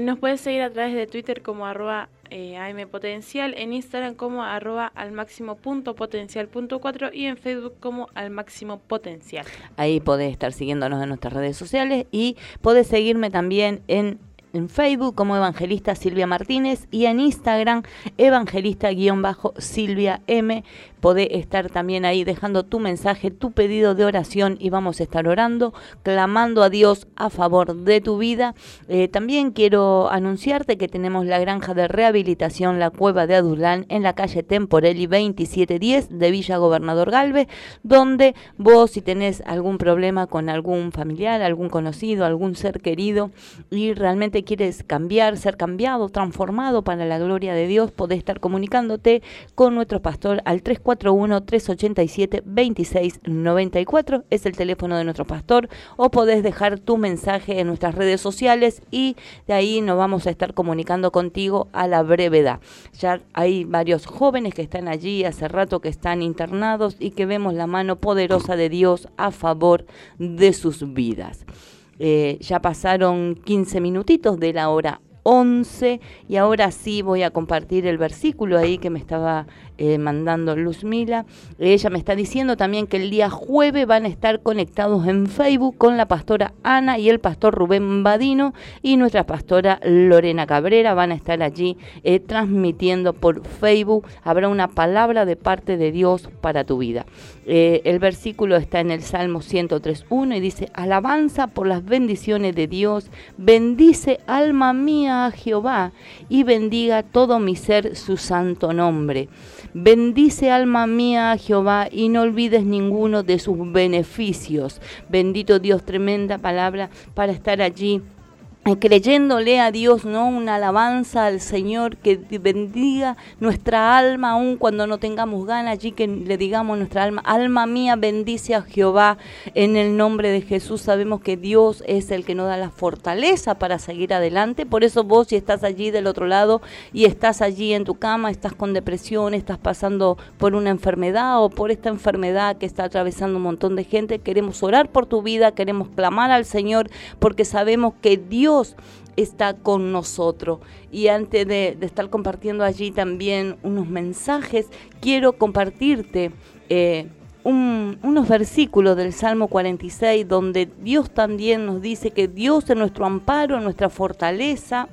Nos puedes seguir a través de Twitter como arroba eh, ampotencial, en Instagram como arroba al máximo punto potencial punto cuatro y en Facebook como al máximo potencial. Ahí podés estar siguiéndonos en nuestras redes sociales y podés seguirme también en, en Facebook como Evangelista Silvia Martínez y en Instagram Evangelista-Silvia M. Podés estar también ahí dejando tu mensaje, tu pedido de oración y vamos a estar orando, clamando a Dios a favor de tu vida. Eh, también quiero anunciarte que tenemos la granja de rehabilitación La Cueva de Adulán en la calle Temporelli 2710 de Villa Gobernador Galvez, donde vos si tenés algún problema con algún familiar, algún conocido, algún ser querido y realmente quieres cambiar, ser cambiado, transformado para la gloria de Dios, podés estar comunicándote con nuestro pastor al 341-387-2694, es el teléfono de nuestro pastor, o podés dejar tu mensaje en nuestras redes sociales y de ahí nos vamos a estar comunicando contigo a la brevedad. Ya hay varios jóvenes que están allí hace rato que están internados y que vemos la mano poderosa de Dios a favor de sus vidas. Eh, ya pasaron 15 minutitos de la hora 11 y ahora sí voy a compartir el versículo ahí que me estaba eh, mandando Luzmila. Ella me está diciendo también que el día jueves van a estar conectados en Facebook con la pastora Ana y el pastor Rubén Badino y nuestra pastora Lorena Cabrera van a estar allí eh, transmitiendo por Facebook. Habrá una palabra de parte de Dios para tu vida. Eh, el versículo está en el Salmo 103.1 y dice, alabanza por las bendiciones de Dios, bendice alma mía a Jehová y bendiga todo mi ser su santo nombre. Bendice alma mía a Jehová y no olvides ninguno de sus beneficios. Bendito Dios, tremenda palabra para estar allí creyéndole a Dios, ¿no? Una alabanza al Señor que bendiga nuestra alma, aun cuando no tengamos ganas, allí que le digamos nuestra alma, alma mía, bendice a Jehová en el nombre de Jesús. Sabemos que Dios es el que nos da la fortaleza para seguir adelante. Por eso vos, si estás allí del otro lado y estás allí en tu cama, estás con depresión, estás pasando por una enfermedad o por esta enfermedad que está atravesando un montón de gente, queremos orar por tu vida, queremos clamar al Señor porque sabemos que Dios está con nosotros. Y antes de, de estar compartiendo allí también unos mensajes, quiero compartirte eh, un- unos versículos del Salmo 46 donde Dios también nos dice que Dios es nuestro amparo, nuestra fortaleza,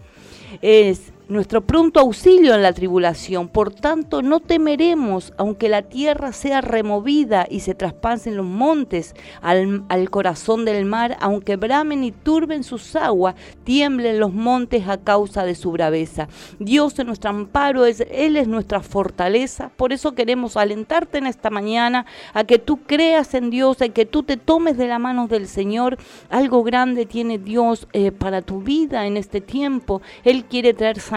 es nuestro pronto auxilio en la tribulación. Por tanto, no temeremos, aunque la tierra sea removida y se traspasen los montes al, al corazón del mar, aunque bramen y turben sus aguas, tiemblen los montes a causa de su braveza. Dios es nuestro amparo, es, Él es nuestra fortaleza. Por eso queremos alentarte en esta mañana a que tú creas en Dios, a que tú te tomes de la mano del Señor. Algo grande tiene Dios eh, para tu vida en este tiempo. Él quiere traer sanidad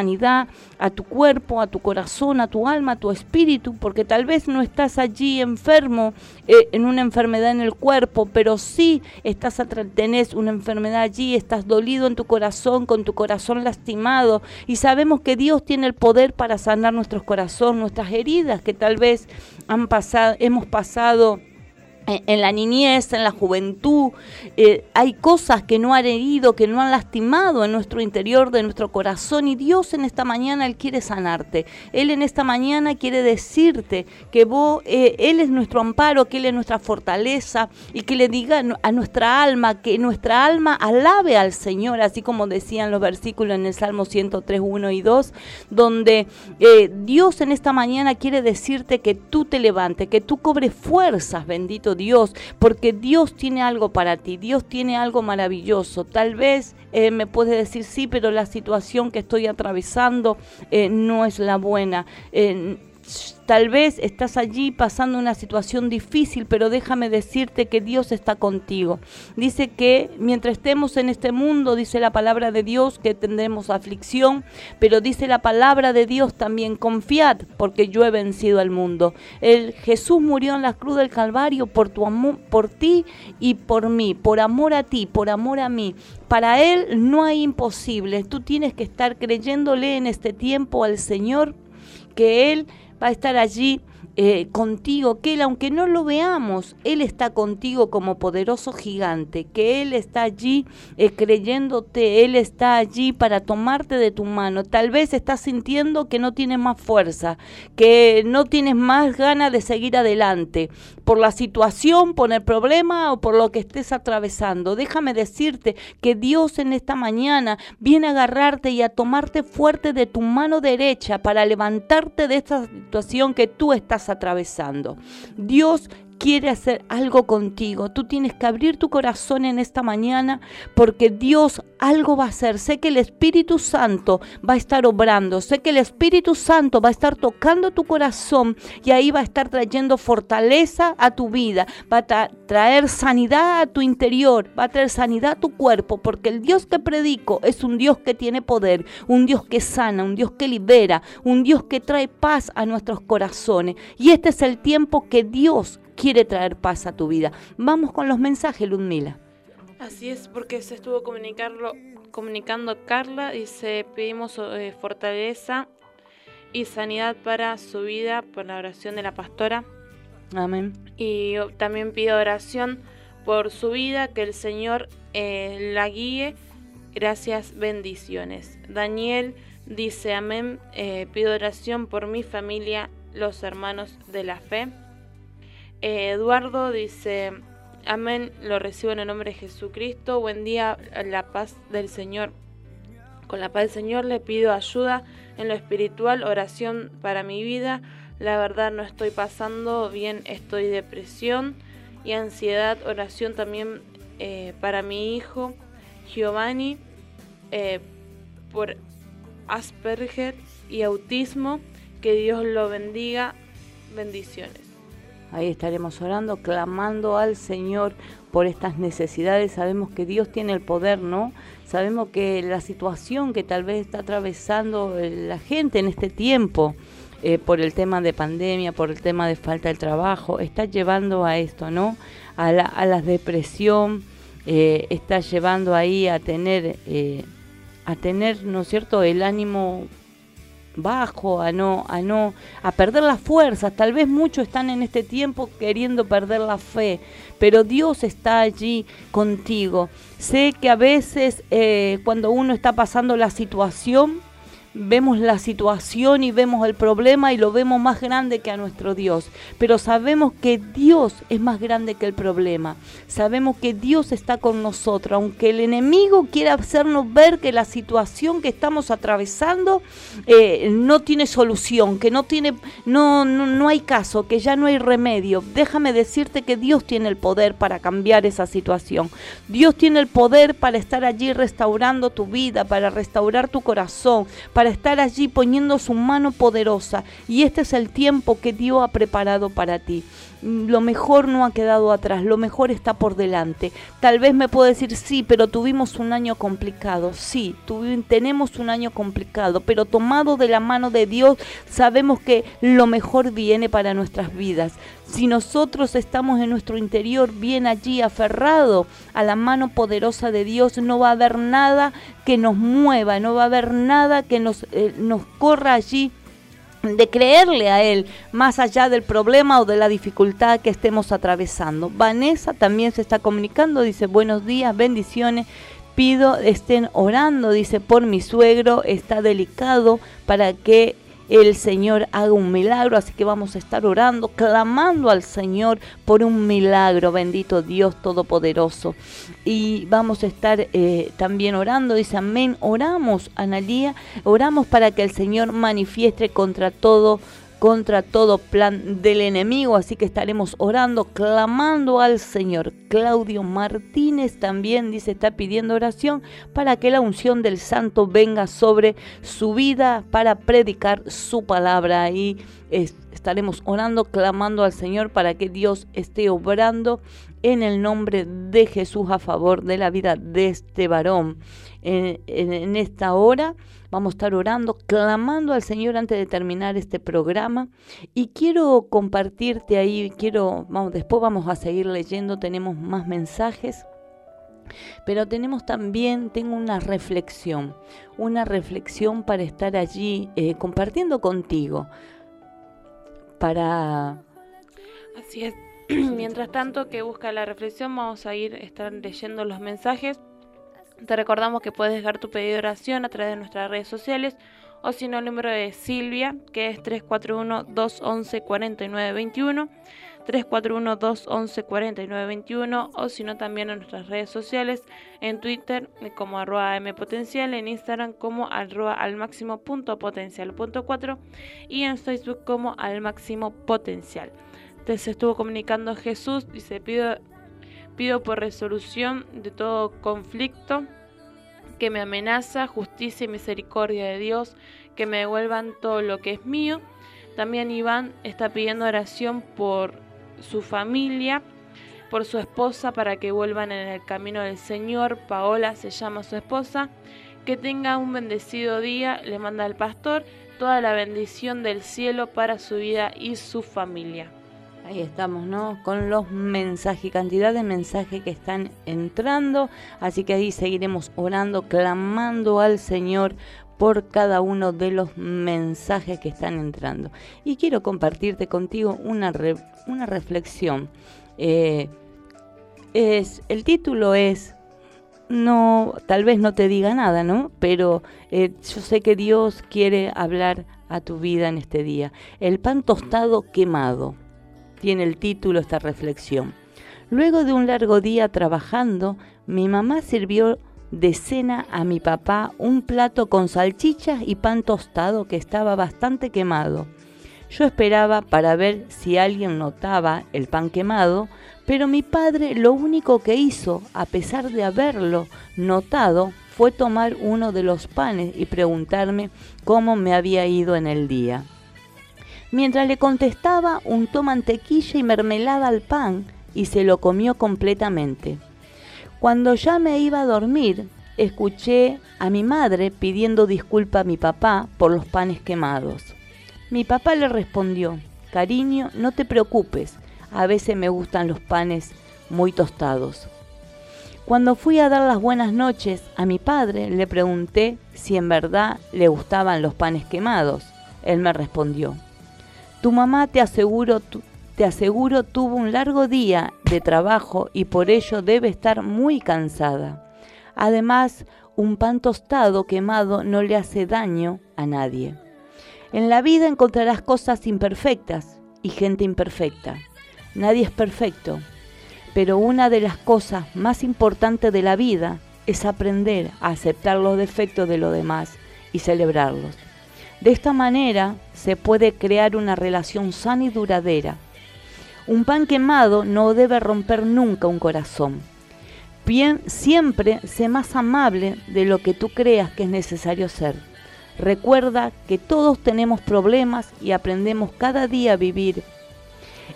a tu cuerpo, a tu corazón, a tu alma, a tu espíritu, porque tal vez no estás allí enfermo eh, en una enfermedad en el cuerpo, pero sí estás tenés una enfermedad allí, estás dolido en tu corazón, con tu corazón lastimado, y sabemos que Dios tiene el poder para sanar nuestros corazones, nuestras heridas que tal vez han pasado, hemos pasado en la niñez, en la juventud, eh, hay cosas que no han herido, que no han lastimado en nuestro interior de nuestro corazón y Dios en esta mañana Él quiere sanarte. Él en esta mañana quiere decirte que vos, eh, Él es nuestro amparo, que Él es nuestra fortaleza y que le diga a nuestra alma, que nuestra alma alabe al Señor, así como decían los versículos en el Salmo 103, 1 y 2, donde eh, Dios en esta mañana quiere decirte que tú te levantes, que tú cobres fuerzas, bendito Dios, porque Dios tiene algo para ti, Dios tiene algo maravilloso. Tal vez eh, me puedes decir, sí, pero la situación que estoy atravesando eh, no es la buena. Eh, Tal vez estás allí pasando una situación difícil, pero déjame decirte que Dios está contigo. Dice que mientras estemos en este mundo, dice la palabra de Dios, que tendremos aflicción, pero dice la palabra de Dios también, confiad, porque yo he vencido al mundo. El Jesús murió en la cruz del Calvario por tu amor, por ti y por mí, por amor a ti, por amor a mí. Para Él no hay imposibles. Tú tienes que estar creyéndole en este tiempo al Señor que Él va a estar allí eh, contigo, que Él, aunque no lo veamos, Él está contigo como poderoso gigante, que Él está allí eh, creyéndote, Él está allí para tomarte de tu mano. Tal vez estás sintiendo que no tienes más fuerza, que no tienes más ganas de seguir adelante, por la situación, por el problema o por lo que estés atravesando. Déjame decirte que Dios en esta mañana viene a agarrarte y a tomarte fuerte de tu mano derecha para levantarte de esta situación que tú estás atravesando. Dios quiere hacer algo contigo. Tú tienes que abrir tu corazón en esta mañana porque Dios algo va a hacer. Sé que el Espíritu Santo va a estar obrando. Sé que el Espíritu Santo va a estar tocando tu corazón y ahí va a estar trayendo fortaleza a tu vida. Va a tra- traer sanidad a tu interior. Va a traer sanidad a tu cuerpo porque el Dios que predico es un Dios que tiene poder. Un Dios que sana, un Dios que libera, un Dios que trae paz a nuestros corazones. Y este es el tiempo que Dios quiere traer paz a tu vida. Vamos con los mensajes, Ludmila. Así es, porque se estuvo comunicarlo, comunicando Carla, dice, pedimos eh, fortaleza y sanidad para su vida por la oración de la pastora. Amén. Y yo también pido oración por su vida, que el Señor eh, la guíe. Gracias, bendiciones. Daniel dice, amén, eh, pido oración por mi familia, los hermanos de la fe. Eh, Eduardo dice, amén, lo recibo en el nombre de Jesucristo. Buen día, la paz del Señor. Con la paz del Señor le pido ayuda en lo espiritual, oración para mi vida. La verdad no estoy pasando bien, estoy depresión y ansiedad. Oración también eh, para mi hijo Giovanni. eh, por Asperger y autismo. Que Dios lo bendiga. Bendiciones. Ahí estaremos orando, clamando al Señor por estas necesidades. Sabemos que Dios tiene el poder, ¿no? Sabemos que la situación que tal vez está atravesando eh, la gente en este tiempo, eh, por el tema de pandemia, por el tema de falta de trabajo, está llevando a esto, ¿no? A la, depresión, eh, está llevando ahí a tener, a tener, ¿no es cierto?, el ánimo bajo, a no, a no, a perder las fuerzas. Tal vez muchos están en este tiempo queriendo perder la fe, pero Dios está allí contigo. Sé que a veces eh, cuando uno está pasando la situación, vemos la situación y vemos el problema y lo vemos más grande que a nuestro Dios. Pero sabemos que Dios es más grande que el problema. Sabemos que Dios está con nosotros. Aunque el enemigo quiera hacernos ver que la situación que estamos atravesando eh, no tiene solución, que no, tiene, no, no, no hay caso, que ya no hay remedio. Déjame decirte que Dios tiene el poder para cambiar esa situación. Dios tiene el poder para estar allí restaurando tu vida, para restaurar tu corazón, para estar allí poniendo su mano poderosa. Y este es el tiempo que Dios ha preparado para ti. Lo mejor no ha quedado atrás, lo mejor está por delante. Tal vez me puedo decir, sí, pero tuvimos un año complicado. Sí, tenemos un año complicado, pero tomado de la mano de Dios, sabemos que lo mejor viene para nuestras vidas. Si nosotros estamos en nuestro interior bien allí aferrado a la mano poderosa de Dios, no va a haber nada que nos mueva, no va a haber nada que nos, eh, nos corra allí de creerle a Él más allá del problema o de la dificultad que estemos atravesando. Vanessa también se está comunicando, dice buenos días, bendiciones. Pido estén orando, dice, por mi suegro, está delicado para que el Señor haga un milagro, así que vamos a estar orando, clamando al Señor por un milagro, bendito Dios Todopoderoso. Y vamos a estar eh, también orando, dice amén, oramos, Analía, oramos para que el Señor manifieste contra todo contra todo plan del enemigo, así que estaremos orando, clamando al Señor. Claudio Martínez también dice, está pidiendo oración para que la unción del santo venga sobre su vida para predicar su palabra y estaremos orando, clamando al Señor para que Dios esté obrando en el nombre de Jesús a favor de la vida de este varón. en esta hora Vamos a estar orando, clamando al Señor antes de terminar este programa. Y quiero compartirte ahí, quiero, vamos, después vamos a seguir leyendo, tenemos más mensajes. Pero tenemos también, tengo una reflexión, una reflexión para estar allí eh, compartiendo contigo. Para... Así es. Mientras tanto que busca la reflexión, vamos a ir estar leyendo los mensajes. Te recordamos que puedes dejar tu pedido de oración a través de nuestras redes sociales o si no el número de Silvia que es 341-211-4921, 341-211-4921 o si no también en nuestras redes sociales en Twitter como arroba mpotencial, en Instagram como arroba al máximo punto potencial punto 4 y en Facebook como al máximo potencial. Te se estuvo comunicando Jesús, dice pido Pido por resolución de todo conflicto que me amenaza, justicia y misericordia de Dios, que me devuelvan todo lo que es mío. También Iván está pidiendo oración por su familia, por su esposa, para que vuelvan en el camino del Señor. Paola se llama su esposa. Que tenga un bendecido día, le manda al pastor toda la bendición del cielo para su vida y su familia. Ahí estamos, ¿no? Con los mensajes, cantidad de mensajes que están entrando. Así que ahí seguiremos orando, clamando al Señor por cada uno de los mensajes que están entrando. Y quiero compartirte contigo una, una reflexión. Eh, es, el título es no, tal vez no te diga nada, ¿no? Pero eh, yo sé que Dios quiere hablar a tu vida en este día. El pan tostado quemado tiene el título esta reflexión. Luego de un largo día trabajando, mi mamá sirvió de cena a mi papá un plato con salchichas y pan tostado que estaba bastante quemado. Yo esperaba para ver si alguien notaba el pan quemado, pero mi padre lo único que hizo, a pesar de haberlo notado, fue tomar uno de los panes y preguntarme cómo me había ido en el día. Mientras le contestaba, untó mantequilla y mermelada al pan y se lo comió completamente. Cuando ya me iba a dormir, escuché a mi madre pidiendo disculpa a mi papá por los panes quemados. Mi papá le respondió, cariño, no te preocupes, a veces me gustan los panes muy tostados. Cuando fui a dar las buenas noches a mi padre, le pregunté si en verdad le gustaban los panes quemados. Él me respondió, tu mamá te aseguro, te aseguro tuvo un largo día de trabajo y por ello debe estar muy cansada. Además, un pan tostado quemado no le hace daño a nadie. En la vida encontrarás cosas imperfectas y gente imperfecta. Nadie es perfecto, pero una de las cosas más importantes de la vida es aprender a aceptar los defectos de los demás y celebrarlos. De esta manera se puede crear una relación sana y duradera. Un pan quemado no debe romper nunca un corazón. Bien, siempre sé más amable de lo que tú creas que es necesario ser. Recuerda que todos tenemos problemas y aprendemos cada día a vivir.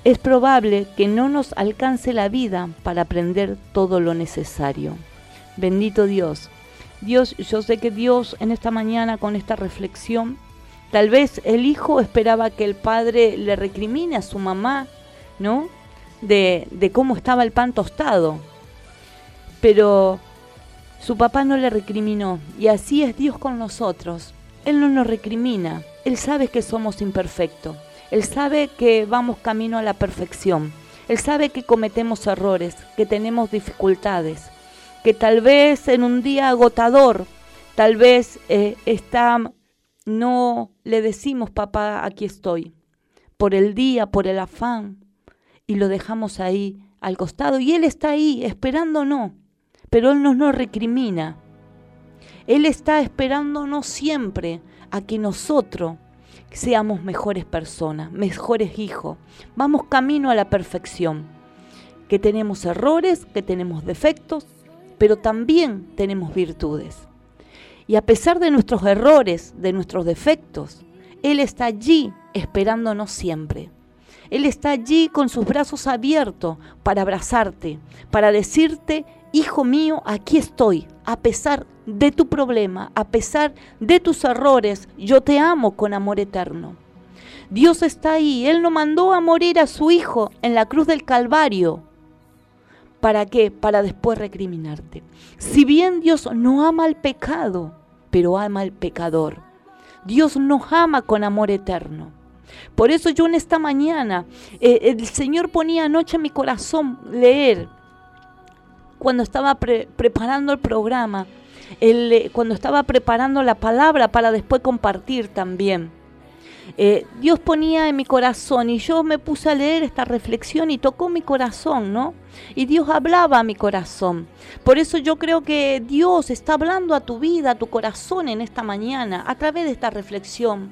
Es probable que no nos alcance la vida para aprender todo lo necesario. Bendito Dios. Dios, yo sé que Dios en esta mañana con esta reflexión, tal vez el hijo esperaba que el padre le recrimine a su mamá, de cómo estaba el pan tostado. Pero su papá no le recriminó y así es Dios con nosotros. Él no nos recrimina, Él sabe que somos imperfectos, Él sabe que vamos camino a la perfección, Él sabe que cometemos errores, que tenemos dificultades, que tal vez en un día agotador, tal vez eh, está, no le decimos papá, aquí estoy, por el día, por el afán, y lo dejamos ahí al costado y Él está ahí esperándonos, pero Él no nos recrimina. Él está esperándonos siempre a que nosotros seamos mejores personas, mejores hijos. Vamos camino a la perfección. Que tenemos errores, que tenemos defectos, pero también tenemos virtudes. Y a pesar de nuestros errores, de nuestros defectos, Él está allí esperándonos siempre. Él está allí con sus brazos abiertos para abrazarte, para decirte, hijo mío, aquí estoy, a pesar de tu problema, a pesar de tus errores, yo te amo con amor eterno. Dios está ahí, Él no mandó a morir a su hijo en la cruz del Calvario. ¿Para qué? Para después recriminarte. Si bien Dios no ama al pecado, pero ama al pecador. Dios nos ama con amor eterno. Por eso yo en esta mañana, eh, el Señor ponía anoche en mi corazón leer, cuando estaba pre- preparando el programa, eh, cuando estaba preparando la palabra para después compartir también. Eh, Dios ponía en mi corazón y yo me puse a leer esta reflexión y tocó mi corazón, ¿no? Y Dios hablaba a mi corazón. Por eso yo creo que Dios está hablando a tu vida, a tu corazón en esta mañana, a través de esta reflexión.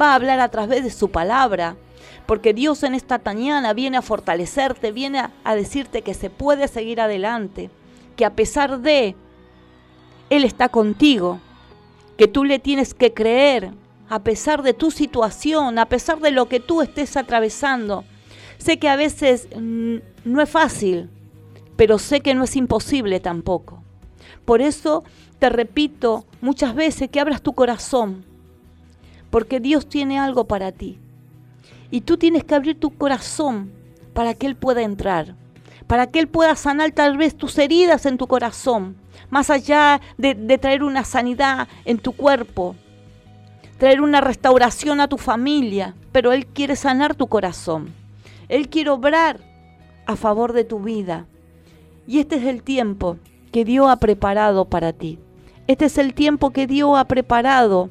Va a hablar a través de su palabra, porque Dios en esta mañana viene a fortalecerte, viene a, a decirte que se puede seguir adelante, que a pesar de, Él está contigo, que tú le tienes que creer, a pesar de tu situación, a pesar de lo que tú estés atravesando. Sé que a veces mm, no es fácil, pero sé que no es imposible tampoco. Por eso te repito muchas veces que abras tu corazón, porque Dios tiene algo para ti. Y tú tienes que abrir tu corazón para que Él pueda entrar, para que Él pueda sanar tal vez tus heridas en tu corazón, más allá de, de traer una sanidad en tu cuerpo, traer una restauración a tu familia, pero Él quiere sanar tu corazón. Él quiere obrar a favor de tu vida. Y este es el tiempo que Dios ha preparado para ti. Este es el tiempo que Dios ha preparado.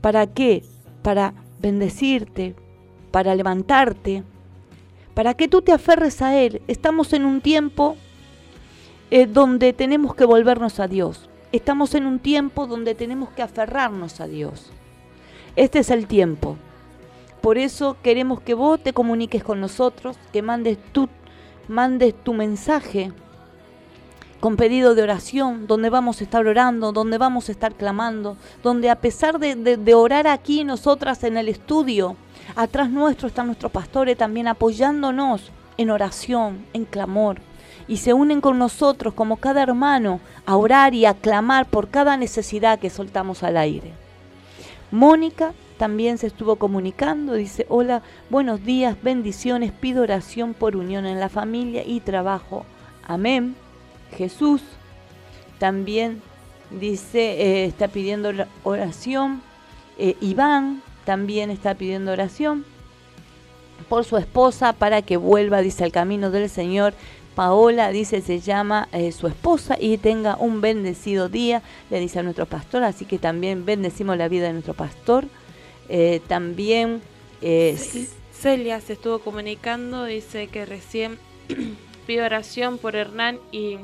¿Para qué? Para bendecirte, para levantarte, para que tú te aferres a Él. Estamos en un tiempo eh, donde tenemos que volvernos a Dios. Estamos en un tiempo donde tenemos que aferrarnos a Dios. Este es el tiempo. Por eso queremos que vos te comuniques con nosotros, que mandes tu, mandes tu mensaje, con pedido de oración, donde vamos a estar orando, donde vamos a estar clamando, donde a pesar de, de- orar aquí nosotras en el estudio, atrás nuestro están nuestros pastores también apoyándonos en oración, en clamor. Y se unen con nosotros como cada hermano a orar y a clamar por cada necesidad que soltamos al aire. Mónica también se estuvo comunicando, dice, hola, buenos días, bendiciones, pido oración por unión en la familia y trabajo. Amén. Jesús también dice, eh, está pidiendo ora- oración. Eh, Iván también está pidiendo oración por su esposa para que vuelva, dice, al camino del Señor. Paola dice, se llama eh, su esposa y tenga un bendecido día, le dice a nuestro pastor, así que también bendecimos la vida de nuestro pastor. Eh, también eh, Celia se estuvo comunicando, dice que recién pide oración por Hernán y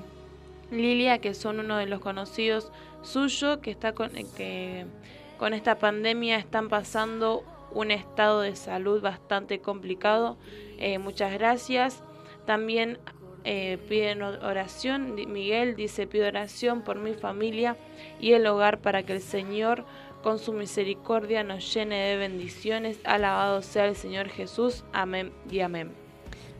Lilia, que son uno de los conocidos suyos, que está con, eh, que con esta pandemia están pasando un estado de salud bastante complicado. Eh, muchas gracias. También eh, piden oración. Miguel dice, pido oración por mi familia y el hogar para que el Señor con su misericordia nos llene de bendiciones. Alabado sea el Señor Jesús. Amén y amén.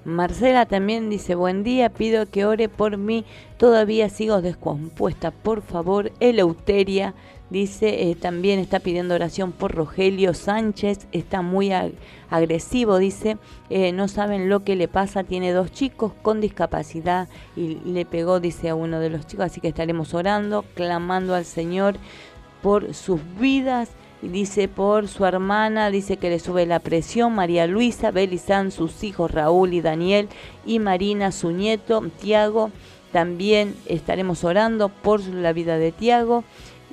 Marcela también dice, buen día, pido que ore por mí, todavía sigo descompuesta, por favor, Eleuteria, dice, eh, también está pidiendo oración por Rogelio Sánchez, está muy ag- agresivo, dice, eh, no saben lo que le pasa, tiene dos chicos con discapacidad y le pegó, dice, a uno de los chicos, así que estaremos orando, clamando al Señor por sus vidas y dice por su hermana, dice que le sube la presión, María Luisa, Belizán, sus hijos Raúl y Daniel y Marina, su nieto, Tiago. También estaremos orando por la vida de Tiago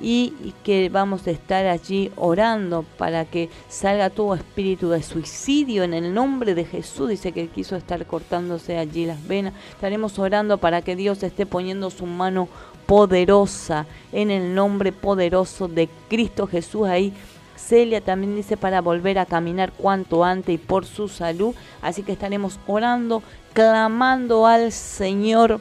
y, que vamos a estar allí orando para que salga todo espíritu de suicidio en el nombre de Jesús. Dice que quiso estar cortándose allí las venas. Estaremos orando para que Dios esté poniendo su mano poderosa en el nombre poderoso de Cristo Jesús ahí. Celia también dice para volver a caminar cuanto antes y por su salud. Así que estaremos orando, clamando al Señor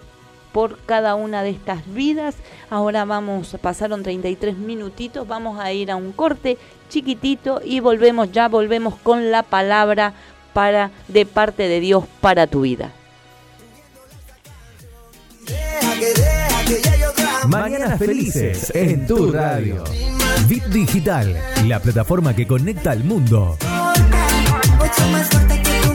por cada una de estas vidas. Ahora vamos, pasaron 33 minutitos, vamos a ir a un corte chiquitito y volvemos, ya volvemos con la palabra para de parte de Dios para tu vida. Mañanas felices en tu radio. Bit Digital, la plataforma que conecta al mundo. Mucho más fuerte que tu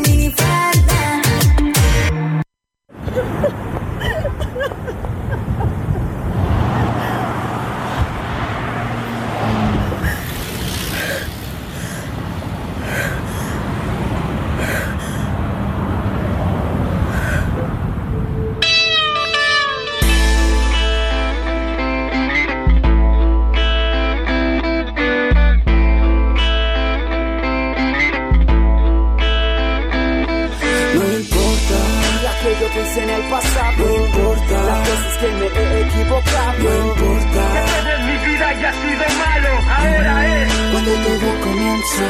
en el pasado. No importa las veces que me he equivocado. No importa. mi vida ya ha sido malo, ahora es todo comienza.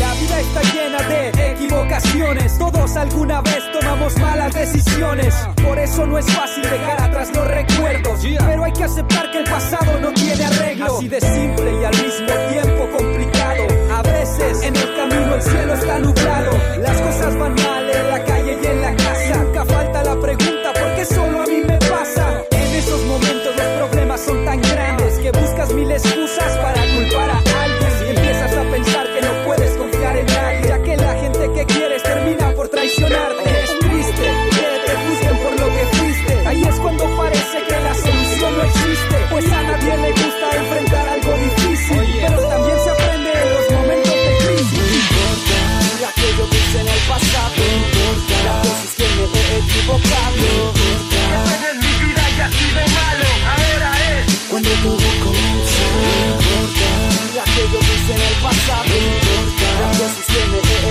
La vida está llena de equivocaciones. Todos alguna vez tomamos malas decisiones. Por eso no es fácil dejar atrás los recuerdos. Pero hay que aceptar que el pasado no tiene arreglo. Así de simple y al mismo tiempo complicado. A veces en el camino el cielo está nublado. Las cosas van mal en la calle y en la casa. Nunca falta la pregunta: ¿por qué solo a mí me pasa? En esos momentos los problemas son tan grandes que buscas mil excusas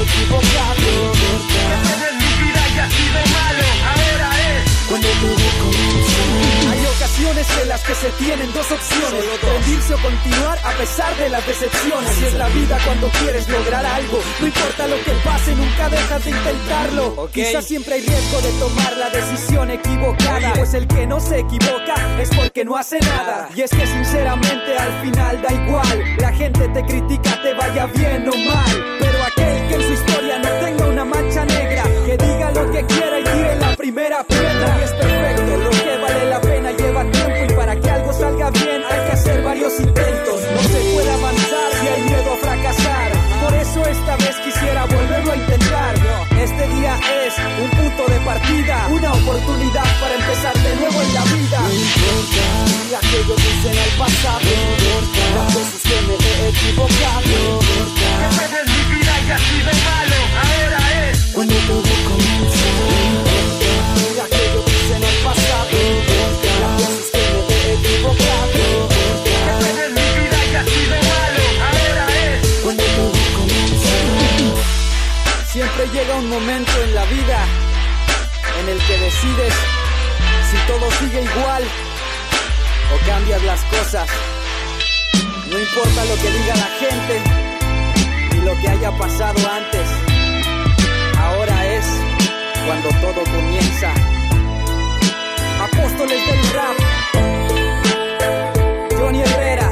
equivocado. No importa mi vida ya ha sido malo, ahora es cuando todo comienza. Hay ocasiones que las que se tienen, dos opciones. Rendirse o continuar a pesar de las decepciones. Así es la vida cuando quieres lograr algo. No importa lo que pase, nunca dejas de intentarlo. Quizás siempre hay riesgo de tomar la decisión equivocada. Pues el que no se equivoca es porque no hace nada. Y es que sinceramente al final da igual. La gente te critica, te vaya bien o mal. Pero lo que quiera y tire la primera piedra. Y es perfecto, lo que vale la pena lleva tiempo. Y para que algo salga bien hay que hacer varios intentos. No se puede avanzar si hay miedo a fracasar. Por eso esta vez quisiera volverlo a intentar. Este día es un punto de partida, una oportunidad para empezar de nuevo en la vida. No importa aquello que hice en el pasado, no importa las veces que me he equivocado, no importa que mi vida haya sido malo, ahora momento en la vida en el que decides si todo sigue igual o cambias las cosas. No importa lo que diga la gente ni lo que haya pasado antes. Ahora es cuando todo comienza. Apóstoles del rap. Johnny Herrera,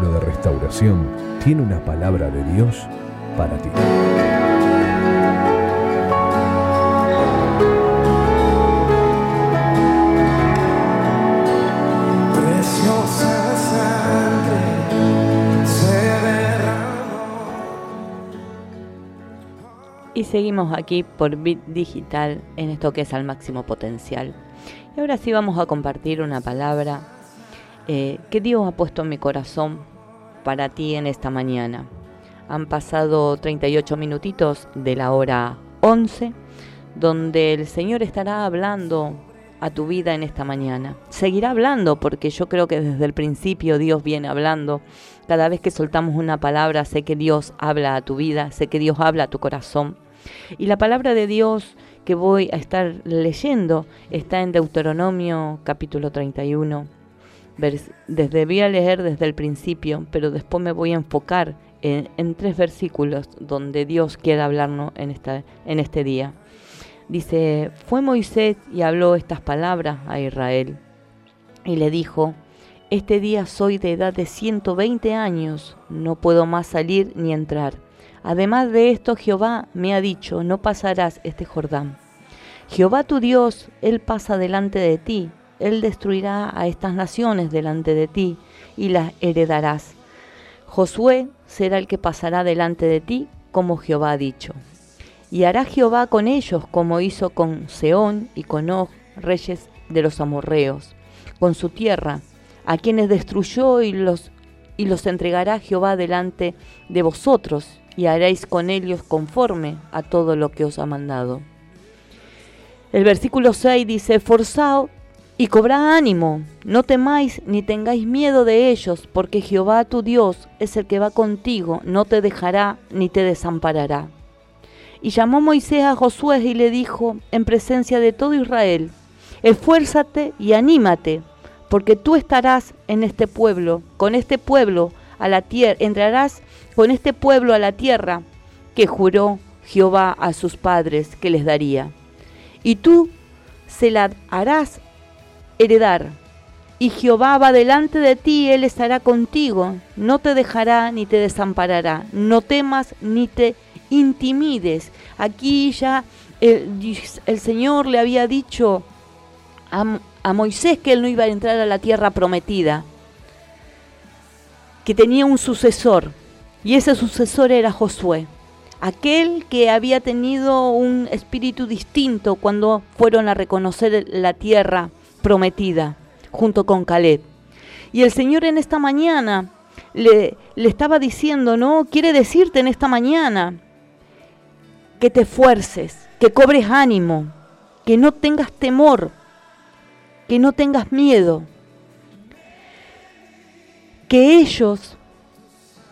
De Restauración tiene una palabra de Dios para ti. Y seguimos aquí por Bit Digital en esto que es al máximo potencial. Y ahora sí vamos a compartir una palabra eh, que Dios ha puesto en mi corazón para ti en esta mañana. Han pasado 38 minutitos de la hora 11, donde el Señor estará hablando a tu vida en esta mañana. Seguirá hablando porque yo creo que desde el principio Dios viene hablando. Cada vez que soltamos una palabra, sé que Dios habla a tu vida, sé que Dios habla a tu corazón. Y la palabra de Dios que voy a estar leyendo está en Deuteronomio capítulo 31. Desde a leer desde el principio, pero después me voy a enfocar en, en tres versículos donde Dios quiere hablarnos en, esta, en este día. Dice, fue Moisés y habló estas palabras a Israel y le dijo, este día soy de edad de 120 años, no puedo más salir ni entrar. Además de esto, Jehová me ha dicho, no pasarás este Jordán. Jehová tu Dios, Él pasa delante de ti, Él destruirá a estas naciones delante de ti y las heredarás. Josué será el que pasará delante de ti, como Jehová ha dicho. Y hará Jehová con ellos como hizo con Seón y con Og, reyes de los amorreos, con su tierra, a quienes destruyó y los, y los entregará Jehová delante de vosotros, y haréis con ellos conforme a todo lo que os ha mandado. El versículo 6 dice, Forzaos y cobrad ánimo, no temáis ni tengáis miedo de ellos, porque Jehová tu Dios es el que va contigo, no te dejará ni te desamparará. Y llamó Moisés a Josué y le dijo en presencia de todo Israel, esfuérzate y anímate, porque tú estarás en este pueblo, con este pueblo a la tierra, entrarás con este pueblo a la tierra que juró Jehová a sus padres que les daría. Y tú se la harás heredar, y Jehová va delante de ti, Él estará contigo, no te dejará ni te desamparará, no temas ni te intimides. Aquí ya el, el Señor le había dicho a, a Moisés que él no iba a entrar a la tierra prometida, que tenía un sucesor, y ese sucesor era Josué, aquel que había tenido un espíritu distinto cuando fueron a reconocer la tierra prometida junto con Caleb. Y el Señor en esta mañana le, le estaba diciendo, ¿no? Quiere decirte en esta mañana que te esfuerces, que cobres ánimo, que no tengas temor, que no tengas miedo, que ellos,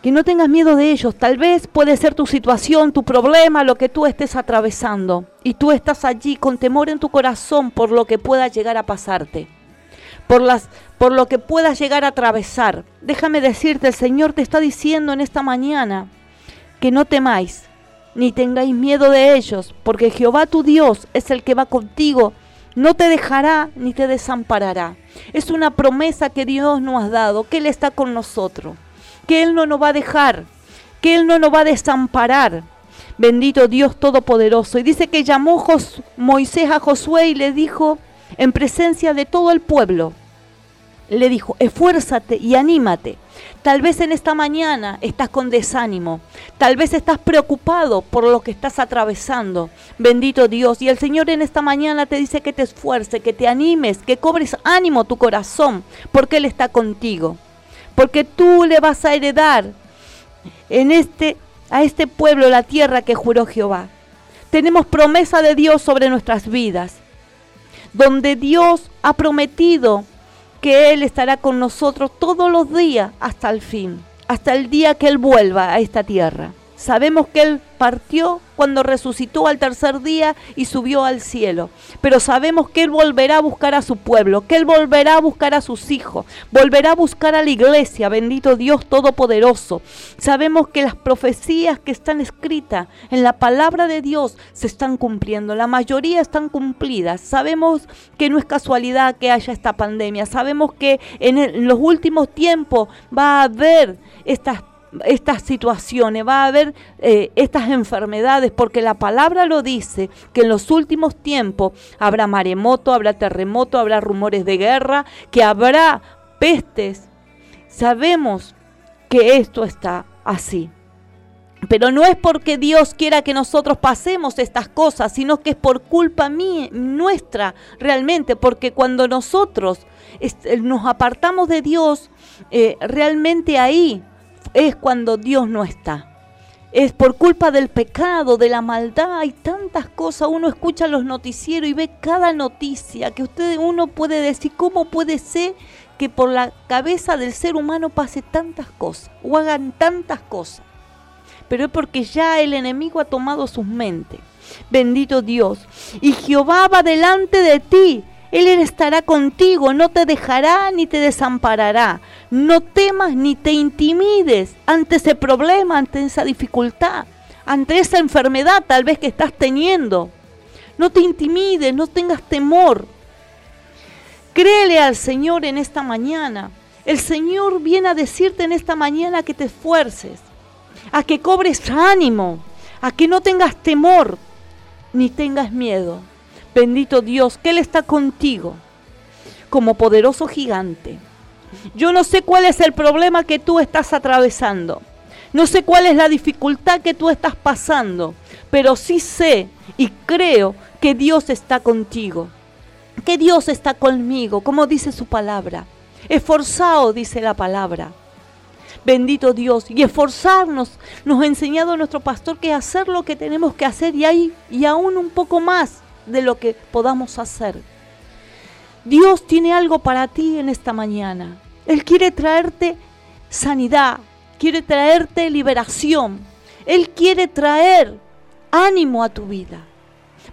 que no tengas miedo de ellos, tal vez puede ser tu situación, tu problema, lo que tú estés atravesando, y tú estás allí con temor en tu corazón por lo que pueda llegar a pasarte, por, las, por lo que puedas llegar a atravesar. Déjame decirte, el Señor te está diciendo en esta mañana que no temáis, ni tengáis miedo de ellos, porque Jehová tu Dios es el que va contigo. No te dejará ni te desamparará. Es una promesa que Dios nos ha dado, que Él está con nosotros, que Él no nos va a dejar, que Él no nos va a desamparar. Bendito Dios Todopoderoso. Y dice que llamó Moisés a Josué y le dijo, en presencia de todo el pueblo, le dijo, esfuérzate y anímate. Tal vez en esta mañana estás con desánimo. Tal vez estás preocupado por lo que estás atravesando. Bendito Dios. Y el Señor en esta mañana te dice que te esfuerce, que te animes, que cobres ánimo tu corazón, porque Él está contigo. Porque tú le vas a heredar en este, a este pueblo la tierra que juró Jehová. Tenemos promesa de Dios sobre nuestras vidas, donde Dios ha prometido que Él estará con nosotros todos los días hasta el fin, hasta el día que Él vuelva a esta tierra. Sabemos que Él partió cuando resucitó al tercer día y subió al cielo. Pero sabemos que Él volverá a buscar a su pueblo, que Él volverá a buscar a sus hijos, volverá a buscar a la iglesia, bendito Dios Todopoderoso. Sabemos que las profecías que están escritas en la palabra de Dios se están cumpliendo, la mayoría están cumplidas. Sabemos que no es casualidad que haya esta pandemia, sabemos que en, en los últimos tiempos va a haber estas estas situaciones, va a haber eh, estas enfermedades, porque la palabra lo dice, que en los últimos tiempos habrá maremoto, habrá terremoto, habrá rumores de guerra, que habrá pestes. Sabemos que esto está así. Pero no es porque Dios quiera que nosotros pasemos estas cosas, sino que es por culpa mía, nuestra realmente, porque cuando nosotros est- nos apartamos de Dios, eh, realmente ahí es cuando Dios no está. Es por culpa del pecado, de la maldad, hay tantas cosas. Uno escucha los noticieros y ve cada noticia que usted uno puede decir cómo puede ser que por la cabeza del ser humano pase tantas cosas o hagan tantas cosas. Pero es porque ya el enemigo ha tomado sus mentes. Bendito Dios. Y Jehová va delante de ti. Él estará contigo, no te dejará ni te desamparará. No temas ni te intimides ante ese problema, ante esa dificultad, ante esa enfermedad tal vez que estás teniendo. No te intimides, no tengas temor. Créele al Señor en esta mañana. El Señor viene a decirte en esta mañana que te esfuerces, a que cobres ánimo, a que no tengas temor ni tengas miedo. Bendito Dios, que Él está contigo como poderoso gigante. Yo no sé cuál es el problema que tú estás atravesando. No sé cuál es la dificultad que tú estás pasando, pero sí sé y creo que Dios está contigo. Que Dios está conmigo, como dice su palabra. Esforzado, dice la palabra. Bendito Dios. Y esforzarnos, nos ha enseñado nuestro pastor que hacer lo que tenemos que hacer y, hay, y aún un poco más de lo que podamos hacer. Dios tiene algo para ti en esta mañana. Él quiere traerte sanidad, quiere traerte liberación. Él quiere traer ánimo a tu vida.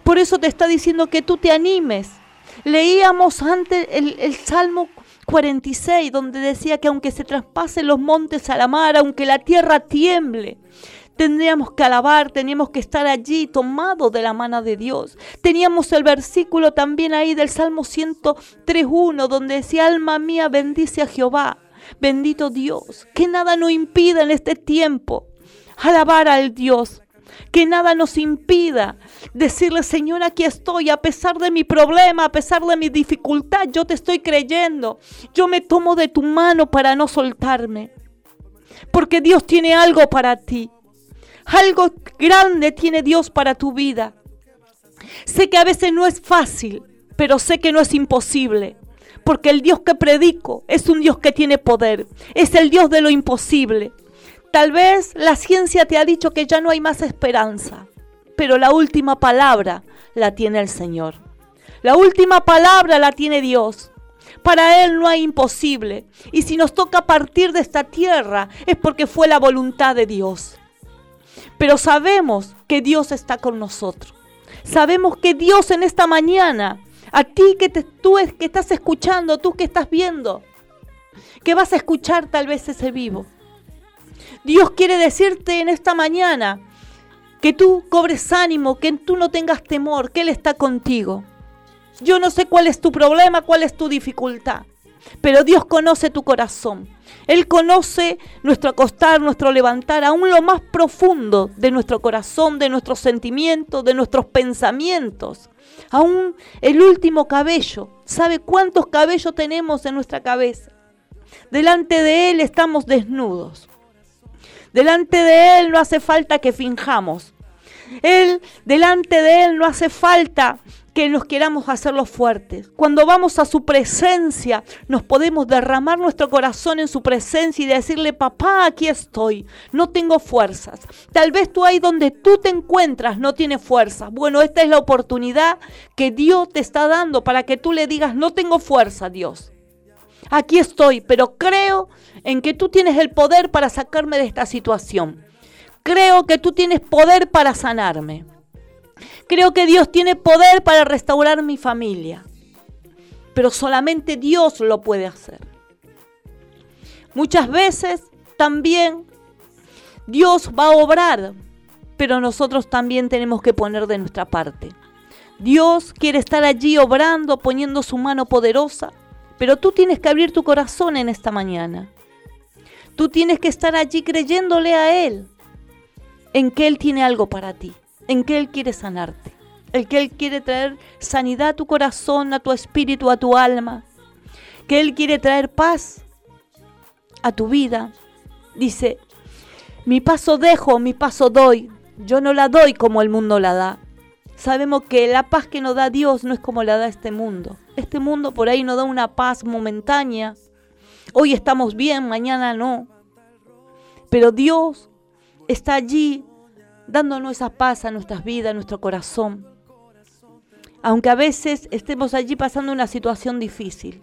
Por eso te está diciendo que tú te animes. Leíamos antes el, el Salmo 46, donde decía que aunque se traspasen los montes a la mar, aunque la tierra tiemble, Tendríamos que alabar, teníamos que estar allí tomados de la mano de Dios. Teníamos el versículo también ahí del Salmo 103.1 donde decía, alma mía, bendice a Jehová. Bendito Dios, que nada nos impida en este tiempo alabar al Dios. Que nada nos impida decirle, Señor, aquí estoy, a pesar de mi problema, a pesar de mi dificultad, yo te estoy creyendo. Yo me tomo de tu mano para no soltarme. Porque Dios tiene algo para ti. Algo grande tiene Dios para tu vida. Sé que a veces no es fácil, pero sé que no es imposible. Porque el Dios que predico es un Dios que tiene poder. Es el Dios de lo imposible. Tal vez la ciencia te ha dicho que ya no hay más esperanza, pero la última palabra la tiene el Señor. La última palabra la tiene Dios. Para Él no hay imposible. Y si nos toca partir de esta tierra es porque fue la voluntad de Dios. Pero sabemos que Dios está con nosotros. Sabemos que Dios en esta mañana, a ti que te, tú que estás escuchando, tú que estás viendo, que vas a escuchar tal vez ese vivo. Dios quiere decirte en esta mañana que tú cobres ánimo, que tú no tengas temor, que Él está contigo. Yo no sé cuál es tu problema, cuál es tu dificultad, pero Dios conoce tu corazón. Él conoce nuestro acostar, nuestro levantar, aún lo más profundo de nuestro corazón, de nuestros sentimientos, de nuestros pensamientos. Aún el último cabello. ¿Sabe cuántos cabellos tenemos en nuestra cabeza? Delante de Él estamos desnudos. Delante de Él no hace falta que finjamos. Él, delante de Él no hace falta que nos queramos hacerlo fuertes. Cuando vamos a su presencia, nos podemos derramar nuestro corazón en su presencia y decirle, papá, aquí estoy, no tengo fuerzas. Tal vez tú ahí donde tú te encuentras no tienes fuerza. Bueno, esta es la oportunidad que Dios te está dando para que tú le digas, no tengo fuerza, Dios. Aquí estoy, pero creo en que tú tienes el poder para sacarme de esta situación. Creo que tú tienes poder para sanarme. Creo que Dios tiene poder para restaurar mi familia. Pero solamente Dios lo puede hacer. Muchas veces también Dios va a obrar, pero nosotros también tenemos que poner de nuestra parte. Dios quiere estar allí obrando, poniendo su mano poderosa, pero tú tienes que abrir tu corazón en esta mañana. Tú tienes que estar allí creyéndole a Él, en que Él tiene algo para ti, en que Él quiere sanarte, en que Él quiere traer sanidad a tu corazón, a tu espíritu, a tu alma, que Él quiere traer paz a tu vida. Dice, mi paso dejo, mi paso doy, yo no la doy como el mundo la da. Sabemos que la paz que nos da Dios no es como la da este mundo. Este mundo por ahí nos da una paz momentánea. Hoy estamos bien, mañana no. Pero Dios está allí dándonos esa paz a nuestras vidas, a nuestro corazón. Aunque a veces estemos allí pasando una situación difícil,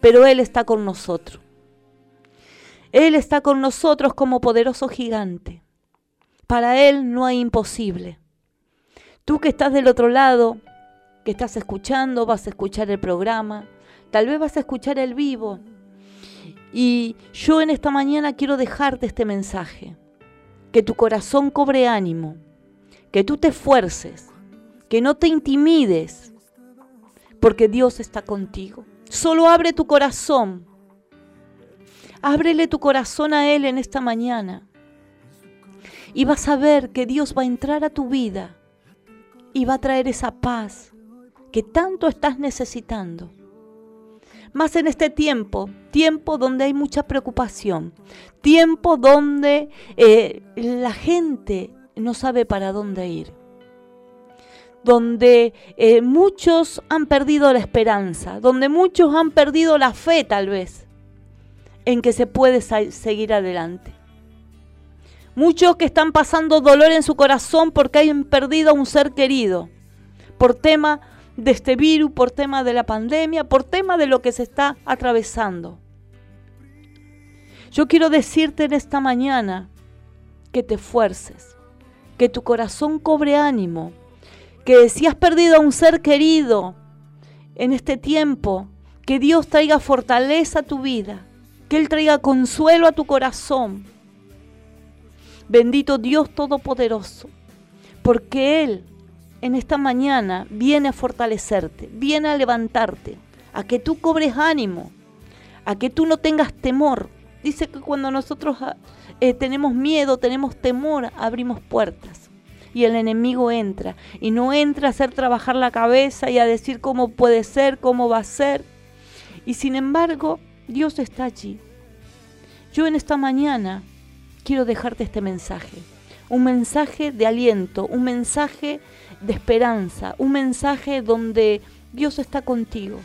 pero Él está con nosotros. Él está con nosotros como poderoso gigante. Para Él no hay imposible. Tú que estás del otro lado, que estás escuchando, vas a escuchar el programa, tal vez vas a escuchar el vivo. Y yo en esta mañana quiero dejarte este mensaje que tu corazón cobre ánimo, que tú te esfuerces, que no te intimides, porque Dios está contigo. Solo abre tu corazón. Ábrele tu corazón a Él en esta mañana. Y vas a ver que Dios va a entrar a tu vida y va a traer esa paz que tanto estás necesitando. Más en este tiempo, tiempo donde hay mucha preocupación, tiempo donde eh, la gente no sabe para dónde ir, donde eh, muchos han perdido la esperanza, donde muchos han perdido la fe tal vez en que se puede seguir adelante. Muchos que están pasando dolor en su corazón porque hayan perdido a un ser querido, por tema de este virus, por tema de la pandemia, por tema de lo que se está atravesando. Yo quiero decirte en esta mañana que te esfuerces, que tu corazón cobre ánimo, que si has perdido a un ser querido en este tiempo, que Dios traiga fortaleza a tu vida, que Él traiga consuelo a tu corazón. Bendito Dios Todopoderoso, porque Él en esta mañana viene a fortalecerte, viene a levantarte, a que tú cobres ánimo, a que tú no tengas temor. Dice que cuando nosotros ah, eh, tenemos miedo, tenemos temor, abrimos puertas. Y el enemigo entra. Y no entra a hacer trabajar la cabeza y a decir cómo puede ser, cómo va a ser. Y sin embargo, Dios está allí. Yo en esta mañana quiero dejarte este mensaje. Un mensaje de aliento, un mensaje de esperanza, un mensaje donde Dios está contigo,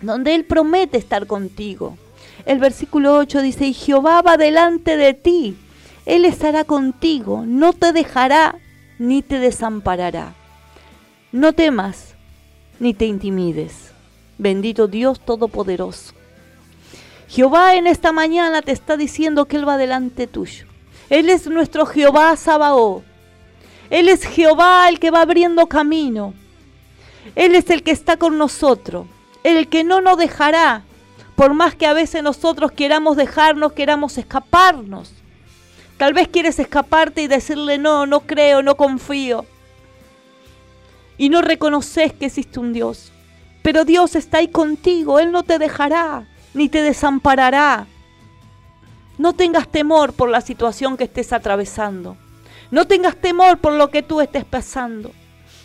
donde Él promete estar contigo. El versículo 8 dice, y Jehová va delante de ti, Él estará contigo, no te dejará ni te desamparará. No temas ni te intimides. Bendito Dios Todopoderoso. Jehová en esta mañana te está diciendo que Él va delante tuyo. Él es nuestro Jehová Sabaoth. Él es Jehová el que va abriendo camino. Él es el que está con nosotros. El que no nos dejará. Por más que a veces nosotros queramos dejarnos, queramos escaparnos. Tal vez quieres escaparte y decirle no, no creo, no confío. Y no reconoces que existe un Dios. Pero Dios está ahí contigo. Él no te dejará ni te desamparará. No tengas temor por la situación que estés atravesando. No tengas temor por lo que tú estés pasando.